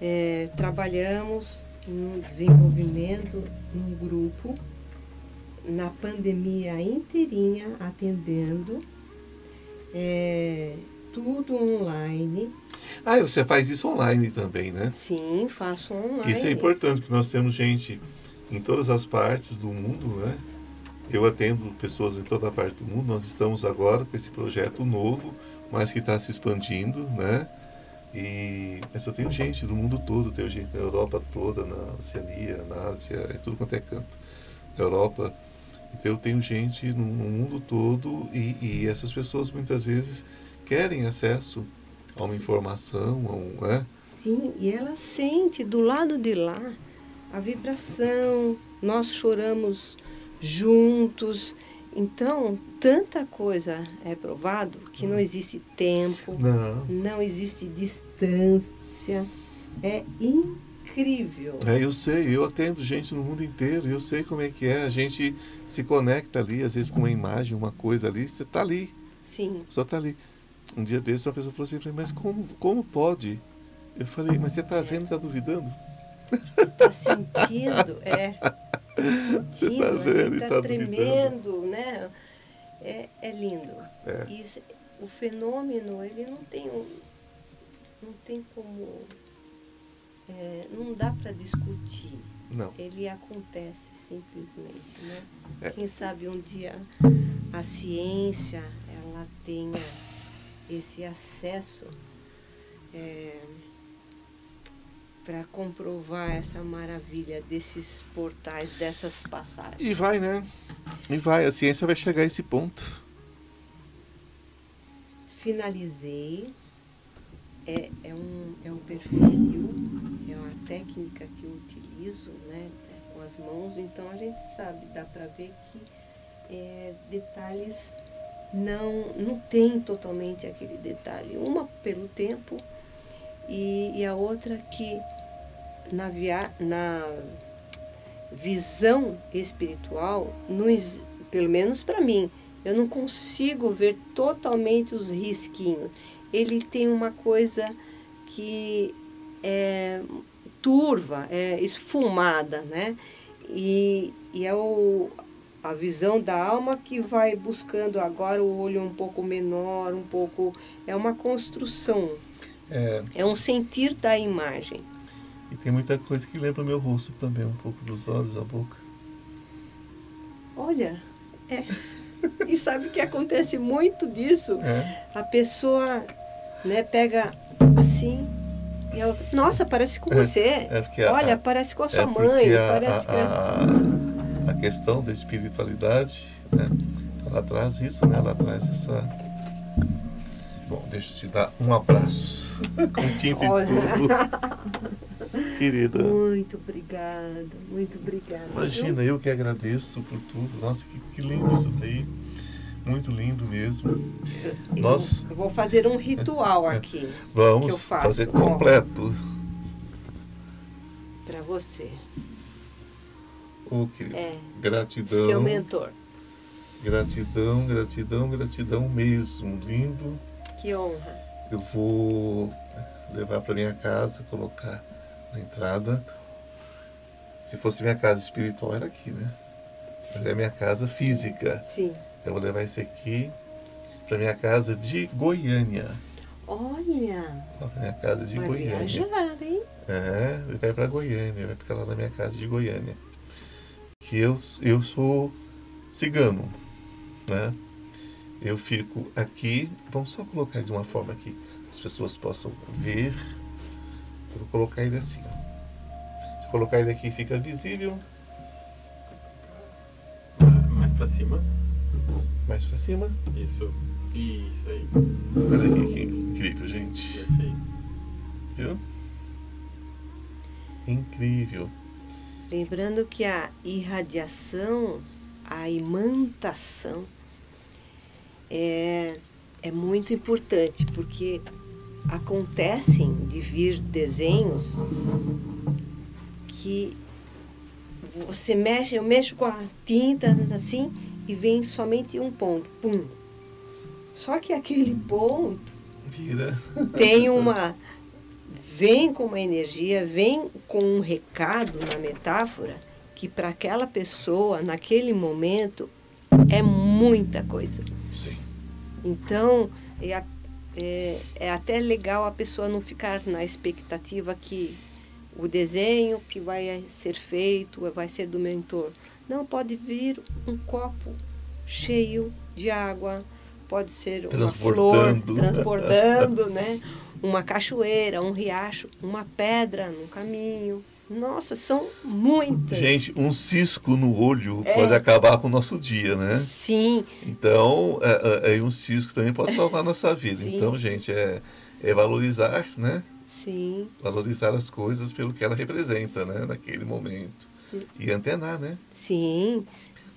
Speaker 2: É, trabalhamos no desenvolvimento num grupo na pandemia inteirinha atendendo é, tudo online.
Speaker 1: Ah, você faz isso online também, né?
Speaker 2: Sim, faço online.
Speaker 1: Isso é importante, porque nós temos gente em todas as partes do mundo, né? Eu atendo pessoas em toda a parte do mundo. Nós estamos agora com esse projeto novo, mas que está se expandindo, né? E, mas eu tenho gente do mundo todo, tenho gente na Europa toda, na Oceania, na Ásia, é tudo quanto é canto. Na Europa. Então eu tenho gente no, no mundo todo e, e, essas pessoas muitas vezes querem acesso a uma informação, a um, é?
Speaker 2: Sim, e ela sente do lado de lá a vibração, nós choramos juntos. Então, tanta coisa é provado que não existe tempo,
Speaker 1: não,
Speaker 2: não existe distância. É incrível.
Speaker 1: É, eu sei, eu atendo gente no mundo inteiro, eu sei como é que é. A gente se conecta ali, às vezes com uma imagem, uma coisa ali, você está ali.
Speaker 2: Sim.
Speaker 1: Só está ali. Um dia desses, uma pessoa falou assim mas como, como pode? Eu falei, mas você está vendo, está duvidando?
Speaker 2: Está sentindo, é. Você está vendo, está tá tremendo, né? É, é lindo.
Speaker 1: É.
Speaker 2: Isso, o fenômeno, ele não tem, não tem como, é, não dá para discutir.
Speaker 1: Não.
Speaker 2: Ele acontece simplesmente, né?
Speaker 1: É.
Speaker 2: Quem sabe um dia a ciência, ela tenha esse acesso é, para comprovar essa maravilha desses portais, dessas passagens.
Speaker 1: E vai, né? E vai, a ciência vai chegar a esse ponto.
Speaker 2: Finalizei. É, é, um, é um perfil, é uma técnica que eu utilizo, né? Com as mãos, então a gente sabe, dá para ver que é, detalhes não, não tem totalmente aquele detalhe. Uma pelo tempo e, e a outra que na, via, na visão espiritual, não, pelo menos para mim, eu não consigo ver totalmente os risquinhos. Ele tem uma coisa que é turva, é esfumada, né? E, e é o, a visão da alma que vai buscando agora o olho um pouco menor, um pouco. É uma construção.
Speaker 1: É,
Speaker 2: é um sentir da imagem.
Speaker 1: E tem muita coisa que lembra o meu rosto também, um pouco dos olhos, a boca.
Speaker 2: Olha, é. e sabe que acontece muito disso?
Speaker 1: É.
Speaker 2: A pessoa né, pega assim e a outra, nossa, parece com
Speaker 1: É,
Speaker 2: você.
Speaker 1: é a-
Speaker 2: Olha,
Speaker 1: a-
Speaker 2: parece com a
Speaker 1: É
Speaker 2: sua
Speaker 1: porque
Speaker 2: mãe.
Speaker 1: a,
Speaker 2: parece que...
Speaker 1: a, a, a questão da espiritualidade, né? Ela traz isso, né? Ela traz essa. Bom, deixa eu te dar um abraço. (laughs) Com tinta e tudo. (laughs) Querida.
Speaker 2: Muito obrigada, muito obrigada.
Speaker 1: Imagina, eu que agradeço por tudo. Nossa, que, que lindo isso daí. Muito lindo mesmo.
Speaker 2: Eu,
Speaker 1: Nós-
Speaker 2: eu vou fazer um ritual (laughs) aqui que eu
Speaker 1: Vamos
Speaker 2: faço,
Speaker 1: fazer completo.
Speaker 2: para você.
Speaker 1: Oh, querido.
Speaker 2: É,
Speaker 1: Gratidão.
Speaker 2: seu mentor.
Speaker 1: Gratidão, gratidão, gratidão mesmo. Lindo.
Speaker 2: Que honra.
Speaker 1: Eu vou levar para minha casa, colocar na entrada. Se fosse minha casa espiritual, era aqui, né? Mas é minha casa física.
Speaker 2: Sim.
Speaker 1: Eu vou levar esse aqui para minha casa de Goiânia.
Speaker 2: Olha,
Speaker 1: Para minha casa de
Speaker 2: vai
Speaker 1: Goiânia.
Speaker 2: viajar, hein?
Speaker 1: É, ele vai para Goiânia, vai ficar lá na minha casa de Goiânia. Que eu, eu sou cigano, né? Eu fico aqui, vamos só colocar de uma forma que as pessoas possam ver. Eu vou colocar ele assim, ó. Se eu colocar ele aqui fica visível,
Speaker 3: Mais pra cima.
Speaker 1: mais para cima.
Speaker 3: Isso. Isso aí.
Speaker 1: Olha aqui que incrível, gente.
Speaker 3: Perfeito.
Speaker 1: Viu? Incrível.
Speaker 2: Lembrando que a irradiação, a imantação, é, é muito importante, porque acontecem de vir desenhos que você mexe, eu mexo com a tinta assim e vem somente um ponto, pum. Só que aquele ponto
Speaker 1: Vira.
Speaker 2: tem uma vem com uma energia, vem com um recado na metáfora que para aquela pessoa naquele momento é muita coisa.
Speaker 1: Sim.
Speaker 2: Então é, a- é, é até legal a pessoa não ficar na expectativa que o desenho que vai ser feito vai ser do mentor. Não, pode vir um copo cheio de água, pode ser uma flor
Speaker 1: Transbordando.
Speaker 2: né? Uma cachoeira, um riacho, uma pedra no caminho. Nossa, são muitas.
Speaker 1: Gente, um cisco no olho
Speaker 2: É.
Speaker 1: pode acabar com o nosso dia, né?
Speaker 2: Sim,
Speaker 1: Então, é, é, é, um cisco também pode salvar a nossa vida.
Speaker 2: Sim.
Speaker 1: Então, gente, é, é valorizar, né?
Speaker 2: sim,
Speaker 1: Valorizar as coisas pelo que ela representa, né? Naquele momento. E antenar, né?
Speaker 2: sim.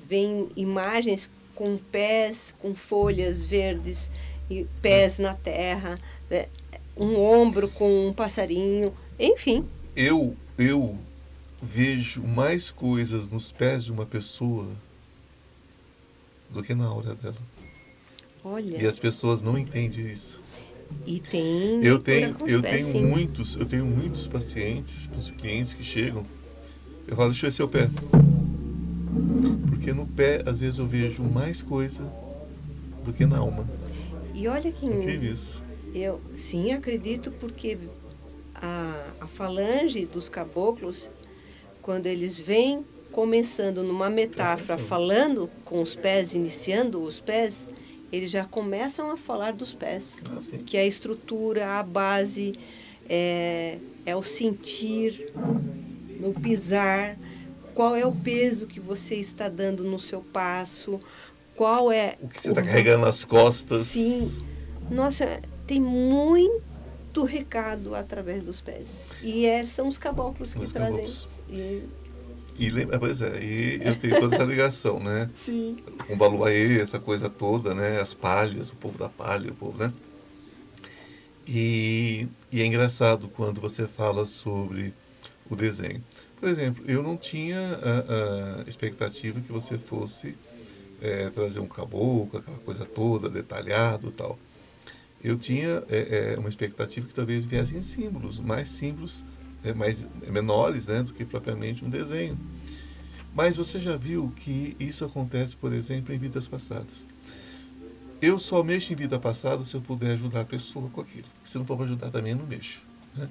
Speaker 2: Vem imagens com pés, com folhas verdes e pés na terra, né? um ombro com um passarinho, enfim.
Speaker 1: Eu, eu vejo mais coisas nos pés de uma pessoa do que na aura dela.
Speaker 2: Olha,
Speaker 1: E as pessoas não entendem isso.
Speaker 2: e tem
Speaker 1: Eu tenho,
Speaker 2: os
Speaker 1: eu
Speaker 2: pés,
Speaker 1: tenho
Speaker 2: sim.
Speaker 1: muitos, eu tenho muitos pacientes, muitos clientes que chegam. Eu falo, deixa eu ver seu pé. Porque no pé, às vezes, eu vejo mais coisa do que na alma.
Speaker 2: E olha que
Speaker 1: Incrível isso.
Speaker 2: Eu sim acredito porque a, a falange dos caboclos, quando eles vêm começando numa metáfora, falando com os pés, iniciando os pés, eles já começam a falar dos pés,
Speaker 1: Ah,
Speaker 2: que é a estrutura, a base, é, é o sentir, no pisar, qual é o peso que você está dando no seu passo, qual é
Speaker 1: O que você está carregando nas costas.
Speaker 2: Sim. Nossa, tem muito recado através dos pés. E é, são os caboclos que
Speaker 1: Os
Speaker 2: trazem.
Speaker 1: caboclos.
Speaker 2: E-
Speaker 1: E lembra, pois é, e eu tenho toda essa ligação, né? (laughs)
Speaker 2: sim.
Speaker 1: com o Baluaê, essa coisa toda, né? As palhas, o povo da palha, o povo, né? E, e é engraçado quando você fala sobre o desenho. Por exemplo, eu não tinha a, a expectativa que você fosse eh, trazer um caboclo, aquela coisa toda, detalhado e tal. Eu tinha eh, eh, uma expectativa que talvez viessem símbolos, mais símbolos, eh, mais menores, né? Do que propriamente um desenho. Mas você já viu que isso acontece, por exemplo, em vidas passadas. Eu só mexo em vida passada se eu puder ajudar a pessoa com aquilo. Se não for para ajudar também, eu não mexo. né?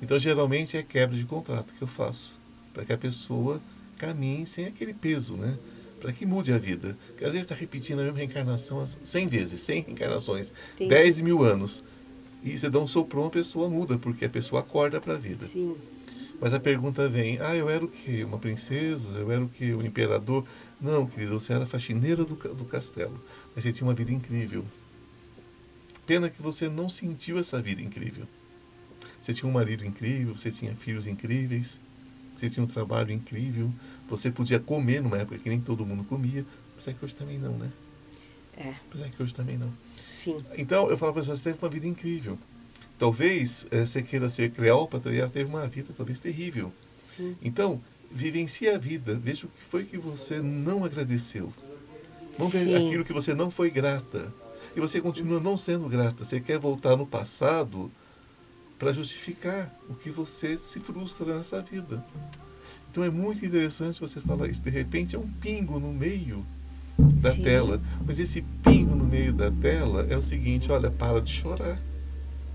Speaker 1: Então, geralmente, é quebra de contrato que eu faço. Para que a pessoa caminhe sem aquele peso, né? Para que mude a vida. Porque às vezes está repetindo a mesma reencarnação as 100 vezes, 100 reencarnações,
Speaker 2: Entendi.
Speaker 1: 10 mil anos. E você dá um soprão, a pessoa muda, porque a pessoa acorda para a vida.
Speaker 2: Sim.
Speaker 1: Mas a pergunta vem, ah, eu era o quê? Uma princesa? Eu era o quê? Um imperador? Não, querido, você era faxineira do, do castelo. Mas você tinha uma vida incrível. Pena que você não sentiu essa vida incrível. Você tinha um marido incrível, você tinha filhos incríveis, você tinha um trabalho incrível, você podia comer numa época que nem todo mundo comia, apesar que hoje também não, né?
Speaker 2: É,
Speaker 1: Apesar que hoje também não.
Speaker 2: sim.
Speaker 1: Então, eu falo para você, você teve uma vida incrível. Talvez eh, você queira ser Cleópatra e ela teve uma vida talvez terrível.
Speaker 2: Sim.
Speaker 1: Então, vivencie a vida. Veja o que foi que você não agradeceu. Vamos ver
Speaker 2: Sim.
Speaker 1: aquilo que você não foi grata. E você continua não sendo grata. Você quer voltar no passado para justificar o que você se frustra nessa vida. Então é muito interessante você falar isso. De repente é um pingo no meio da
Speaker 2: Sim.
Speaker 1: tela. Mas esse pingo no meio da tela é o seguinte, olha, para de chorar.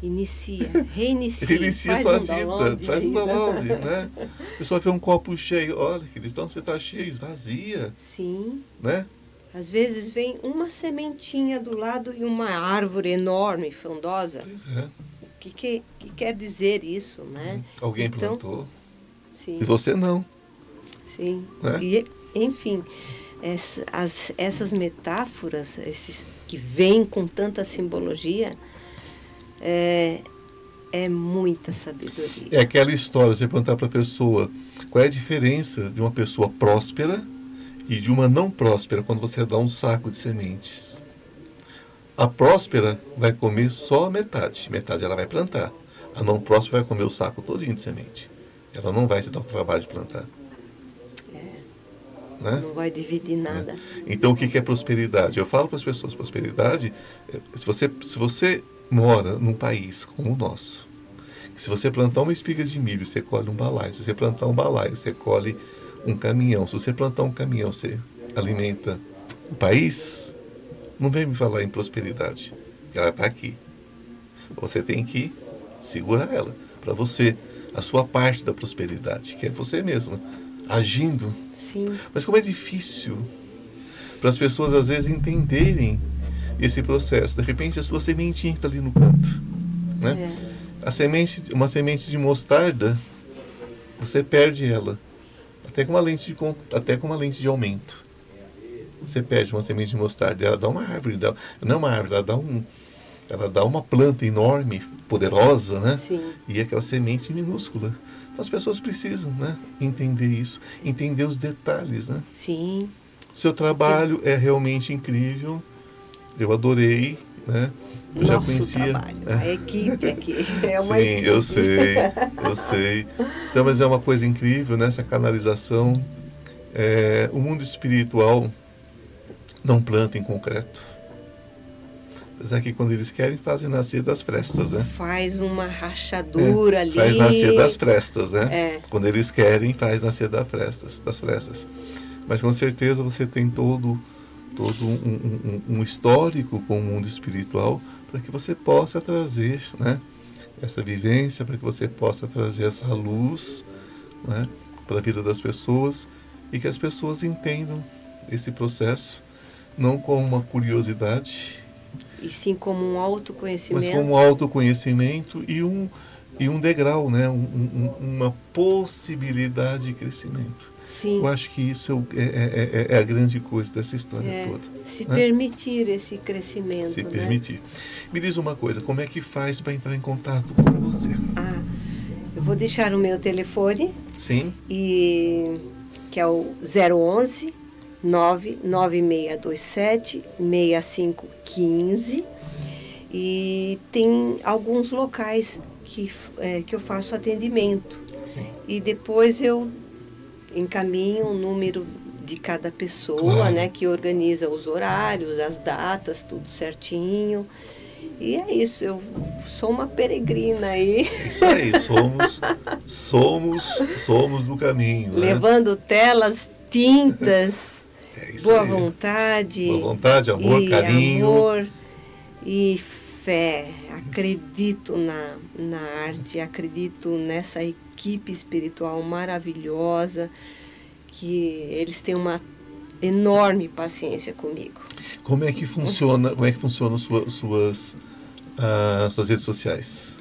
Speaker 2: Inicia, (laughs) reinicia.
Speaker 1: Reinicia sua
Speaker 2: um
Speaker 1: vida, faz um
Speaker 2: né?
Speaker 1: download, (laughs) né? A pessoa vê um copo cheio, olha, querido, então você está cheio, esvazia,
Speaker 2: Sim.
Speaker 1: né?
Speaker 2: Às vezes vem uma sementinha do lado e uma árvore enorme, frondosa.
Speaker 1: Pois é.
Speaker 2: O que, que, que quer dizer isso, né?
Speaker 1: Alguém
Speaker 2: Então,
Speaker 1: plantou
Speaker 2: Sim,
Speaker 1: e você não.
Speaker 2: sim.
Speaker 1: né?
Speaker 2: E, enfim, essa- as- essas metáforas, esses que vêm com tanta simbologia, é, é muita sabedoria.
Speaker 1: É aquela história, você perguntar para a pessoa qual é a diferença de uma pessoa próspera e de uma não próspera quando você dá um saco de sementes. A próspera vai comer só metade, metade ela vai plantar. A não próspera vai comer o saco todinho de semente. Ela não vai se dar o trabalho de plantar. Né?
Speaker 2: Não vai dividir nada.
Speaker 1: Então, o que que é prosperidade? Eu falo para as pessoas, prosperidade, é, se você, se você mora num país como o nosso, se você plantar uma espiga de milho, você colhe um balaio. Se você plantar um balaio, você colhe um caminhão. Se você plantar um caminhão, você alimenta o país. Não vem me falar em prosperidade. Ela está aqui. Você tem que segurar ela. Para você, a sua parte da prosperidade, que é você mesma, agindo
Speaker 2: Sim,
Speaker 1: mas como é difícil para as pessoas às vezes entenderem esse processo. De repente a sua sementinha que está ali no canto, né?
Speaker 2: é,
Speaker 1: A semente, uma semente de mostarda, você perde ela, até com uma lente de até com uma lente de aumento. Você perde uma semente de mostarda, ela dá uma árvore, dá, não é uma árvore, ela dá um, ela dá uma planta enorme, poderosa, né?
Speaker 2: sim,
Speaker 1: e aquela semente minúscula. Então as pessoas precisam, né, entender isso, entender os detalhes, né?
Speaker 2: sim.
Speaker 1: Seu trabalho é realmente incrível. Eu adorei, né? Eu já
Speaker 2: Nosso
Speaker 1: conhecia.
Speaker 2: trabalho,
Speaker 1: É.
Speaker 2: a equipe aqui. (laughs) É uma
Speaker 1: Sim,
Speaker 2: equipe.
Speaker 1: eu sei, eu sei. Então, mas é uma coisa incrível nessa canalização. É, o mundo espiritual não planta em concreto. Apesar que quando eles querem, fazem nascer das frestas, né?
Speaker 2: Faz uma rachadura ali.
Speaker 1: Faz nascer das frestas, né?
Speaker 2: É.
Speaker 1: Quando eles querem, faz nascer das frestas, das frestas. Mas com certeza você tem todo, todo um, um- um- um histórico com o mundo espiritual para que você possa trazer né, essa vivência, para que você possa trazer essa luz né, para a vida das pessoas e que as pessoas entendam esse processo não como uma curiosidade,
Speaker 2: E sim como um autoconhecimento.
Speaker 1: mas como um autoconhecimento e um, e um degrau, né? Um- um- uma possibilidade de crescimento.
Speaker 2: Sim.
Speaker 1: Eu acho que isso é, o- é- é- é- é a grande coisa dessa história
Speaker 2: É,
Speaker 1: toda.
Speaker 2: se
Speaker 1: né?
Speaker 2: permitir esse crescimento.
Speaker 1: Se
Speaker 2: né?
Speaker 1: permitir. Me diz uma coisa, como é que faz para entrar em contato com você?
Speaker 2: Ah, eu vou deixar o meu telefone,
Speaker 1: Sim?
Speaker 2: e, que é o 011 99627 6515. E tem alguns locais que, eh, que eu faço atendimento.
Speaker 1: Sim.
Speaker 2: E depois eu encaminho o número de cada pessoa,
Speaker 1: Claro.
Speaker 2: né, que organiza os horários, as datas, tudo certinho. E é isso, eu sou uma peregrina aí,
Speaker 1: Isso aí, somos, somos, somos do caminho. Né?
Speaker 2: levando telas, tintas,
Speaker 1: É isso
Speaker 2: boa
Speaker 1: aí.
Speaker 2: vontade,
Speaker 1: Boa vontade, amor,
Speaker 2: e
Speaker 1: carinho.
Speaker 2: amor e fé. Acredito na, na arte, acredito nessa equipe espiritual maravilhosa, que eles têm uma enorme paciência comigo.
Speaker 1: Como é que funciona, como é que funcionam sua, suas, ah, suas redes sociais?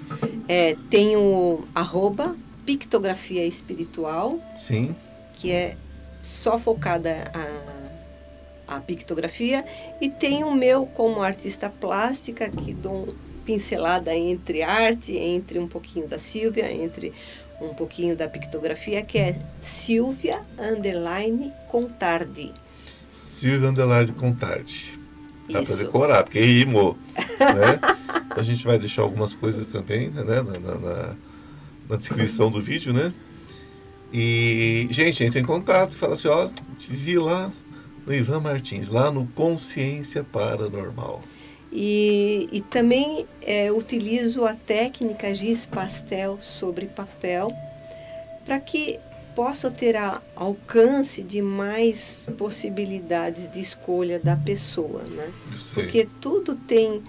Speaker 2: É, tem o arroba pictografia espiritual,
Speaker 1: Sim?
Speaker 2: que é só focada a, a pictografia, e tem o meu como artista plástica, que dou pincelada entre arte, entre um pouquinho da Silvia, entre um pouquinho da pictografia, que é Silvia Underline Contardi.
Speaker 1: Silvia Underline Contardi. Dá para decorar, porque rimou. Né? (laughs) A gente vai deixar algumas coisas também né, na, na- na- na descrição do vídeo, né? E, gente, entra em contato e fala assim, ó, te vi lá no Ivan Martins, lá no Consciência Paranormal.
Speaker 2: E, e também é, utilizo a técnica giz pastel sobre papel para que possa ter a, alcance de mais possibilidades de escolha da pessoa, né? Porque tudo tem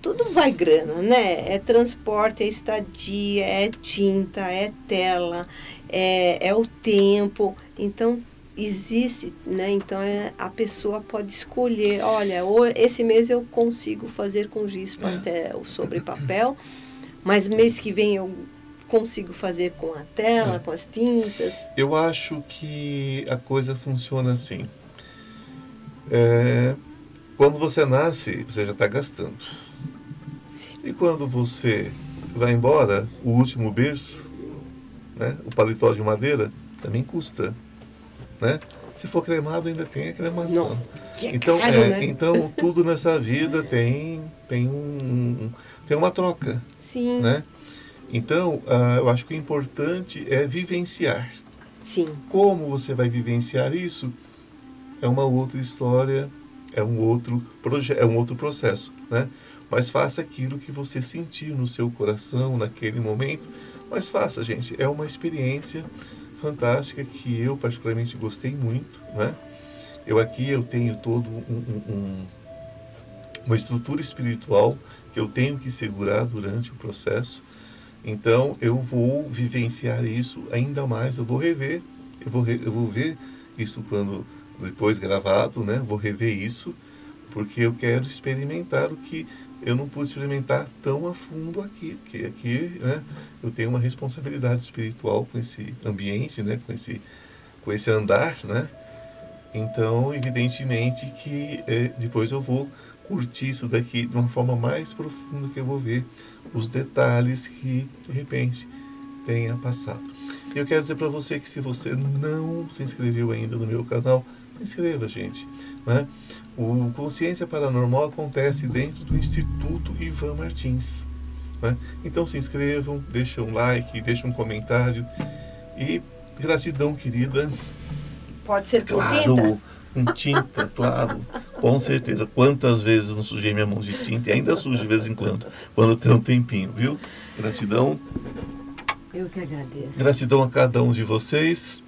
Speaker 2: tudo vai grana, né? É transporte, é estadia, é tinta, é tela, é, é o tempo. Então, existe, né? Então, é, a pessoa pode escolher, olha, esse mês eu consigo fazer com giz pastel sobre papel, mas mês que vem eu consigo fazer com a tela,
Speaker 1: É.
Speaker 2: com as tintas.
Speaker 1: Eu acho que a coisa funciona assim. É, quando você nasce, você já está gastando. E quando você vai embora, o último berço, né, o paletó de madeira, também custa. Né? Se for cremado, ainda tem a cremação.
Speaker 2: Não, que é
Speaker 1: então,
Speaker 2: caro,
Speaker 1: é,
Speaker 2: né?
Speaker 1: então, tudo nessa vida tem, tem, um, tem uma troca.
Speaker 2: Sim,
Speaker 1: Né? Então, ah, eu acho que o importante é vivenciar.
Speaker 2: sim,
Speaker 1: Como você vai vivenciar isso é uma outra história, é um outro projeto, é um outro processo, né? Mas faça aquilo que você sentir no seu coração naquele momento. Mas faça, gente. É uma experiência fantástica que eu particularmente gostei muito, né? Eu aqui eu tenho todo um, um- um- uma estrutura espiritual que eu tenho que segurar durante o processo. Então eu vou vivenciar isso ainda mais. Eu vou rever, eu vou, re- eu vou ver isso quando depois gravado, né? Vou rever isso porque eu quero experimentar o que eu não pude experimentar tão a fundo aqui, porque aqui, né? Eu tenho uma responsabilidade espiritual com esse ambiente, né? Com esse com esse andar, né? Então, evidentemente que eh, depois eu vou curtir isso daqui de uma forma mais profunda que eu vou ver os detalhes que de repente tenha passado. E eu quero dizer para você que se você não se inscreveu ainda no meu canal, se inscreva, gente. Né? O Consciência Paranormal acontece dentro do Instituto Ivan Martins. Né? Então se inscrevam, deixem um like, deixem um comentário e gratidão, querida.
Speaker 2: pode ser com tinta.
Speaker 1: Claro, com tinta, claro. Com certeza. Quantas vezes não sujei minha mão de tinta e ainda sujo de vez em quando, quando eu tenho um tempinho, viu? Gratidão,
Speaker 2: Eu que agradeço.
Speaker 1: gratidão a cada um de vocês.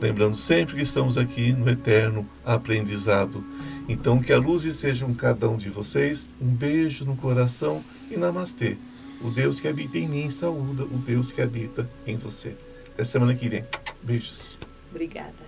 Speaker 1: Lembrando sempre que estamos aqui no eterno aprendizado. Então, que a luz esteja com cada um de vocês. Um beijo no coração e namastê. O Deus que habita em mim saúda o Deus que habita em você. Até semana que vem. Beijos.
Speaker 2: Obrigada.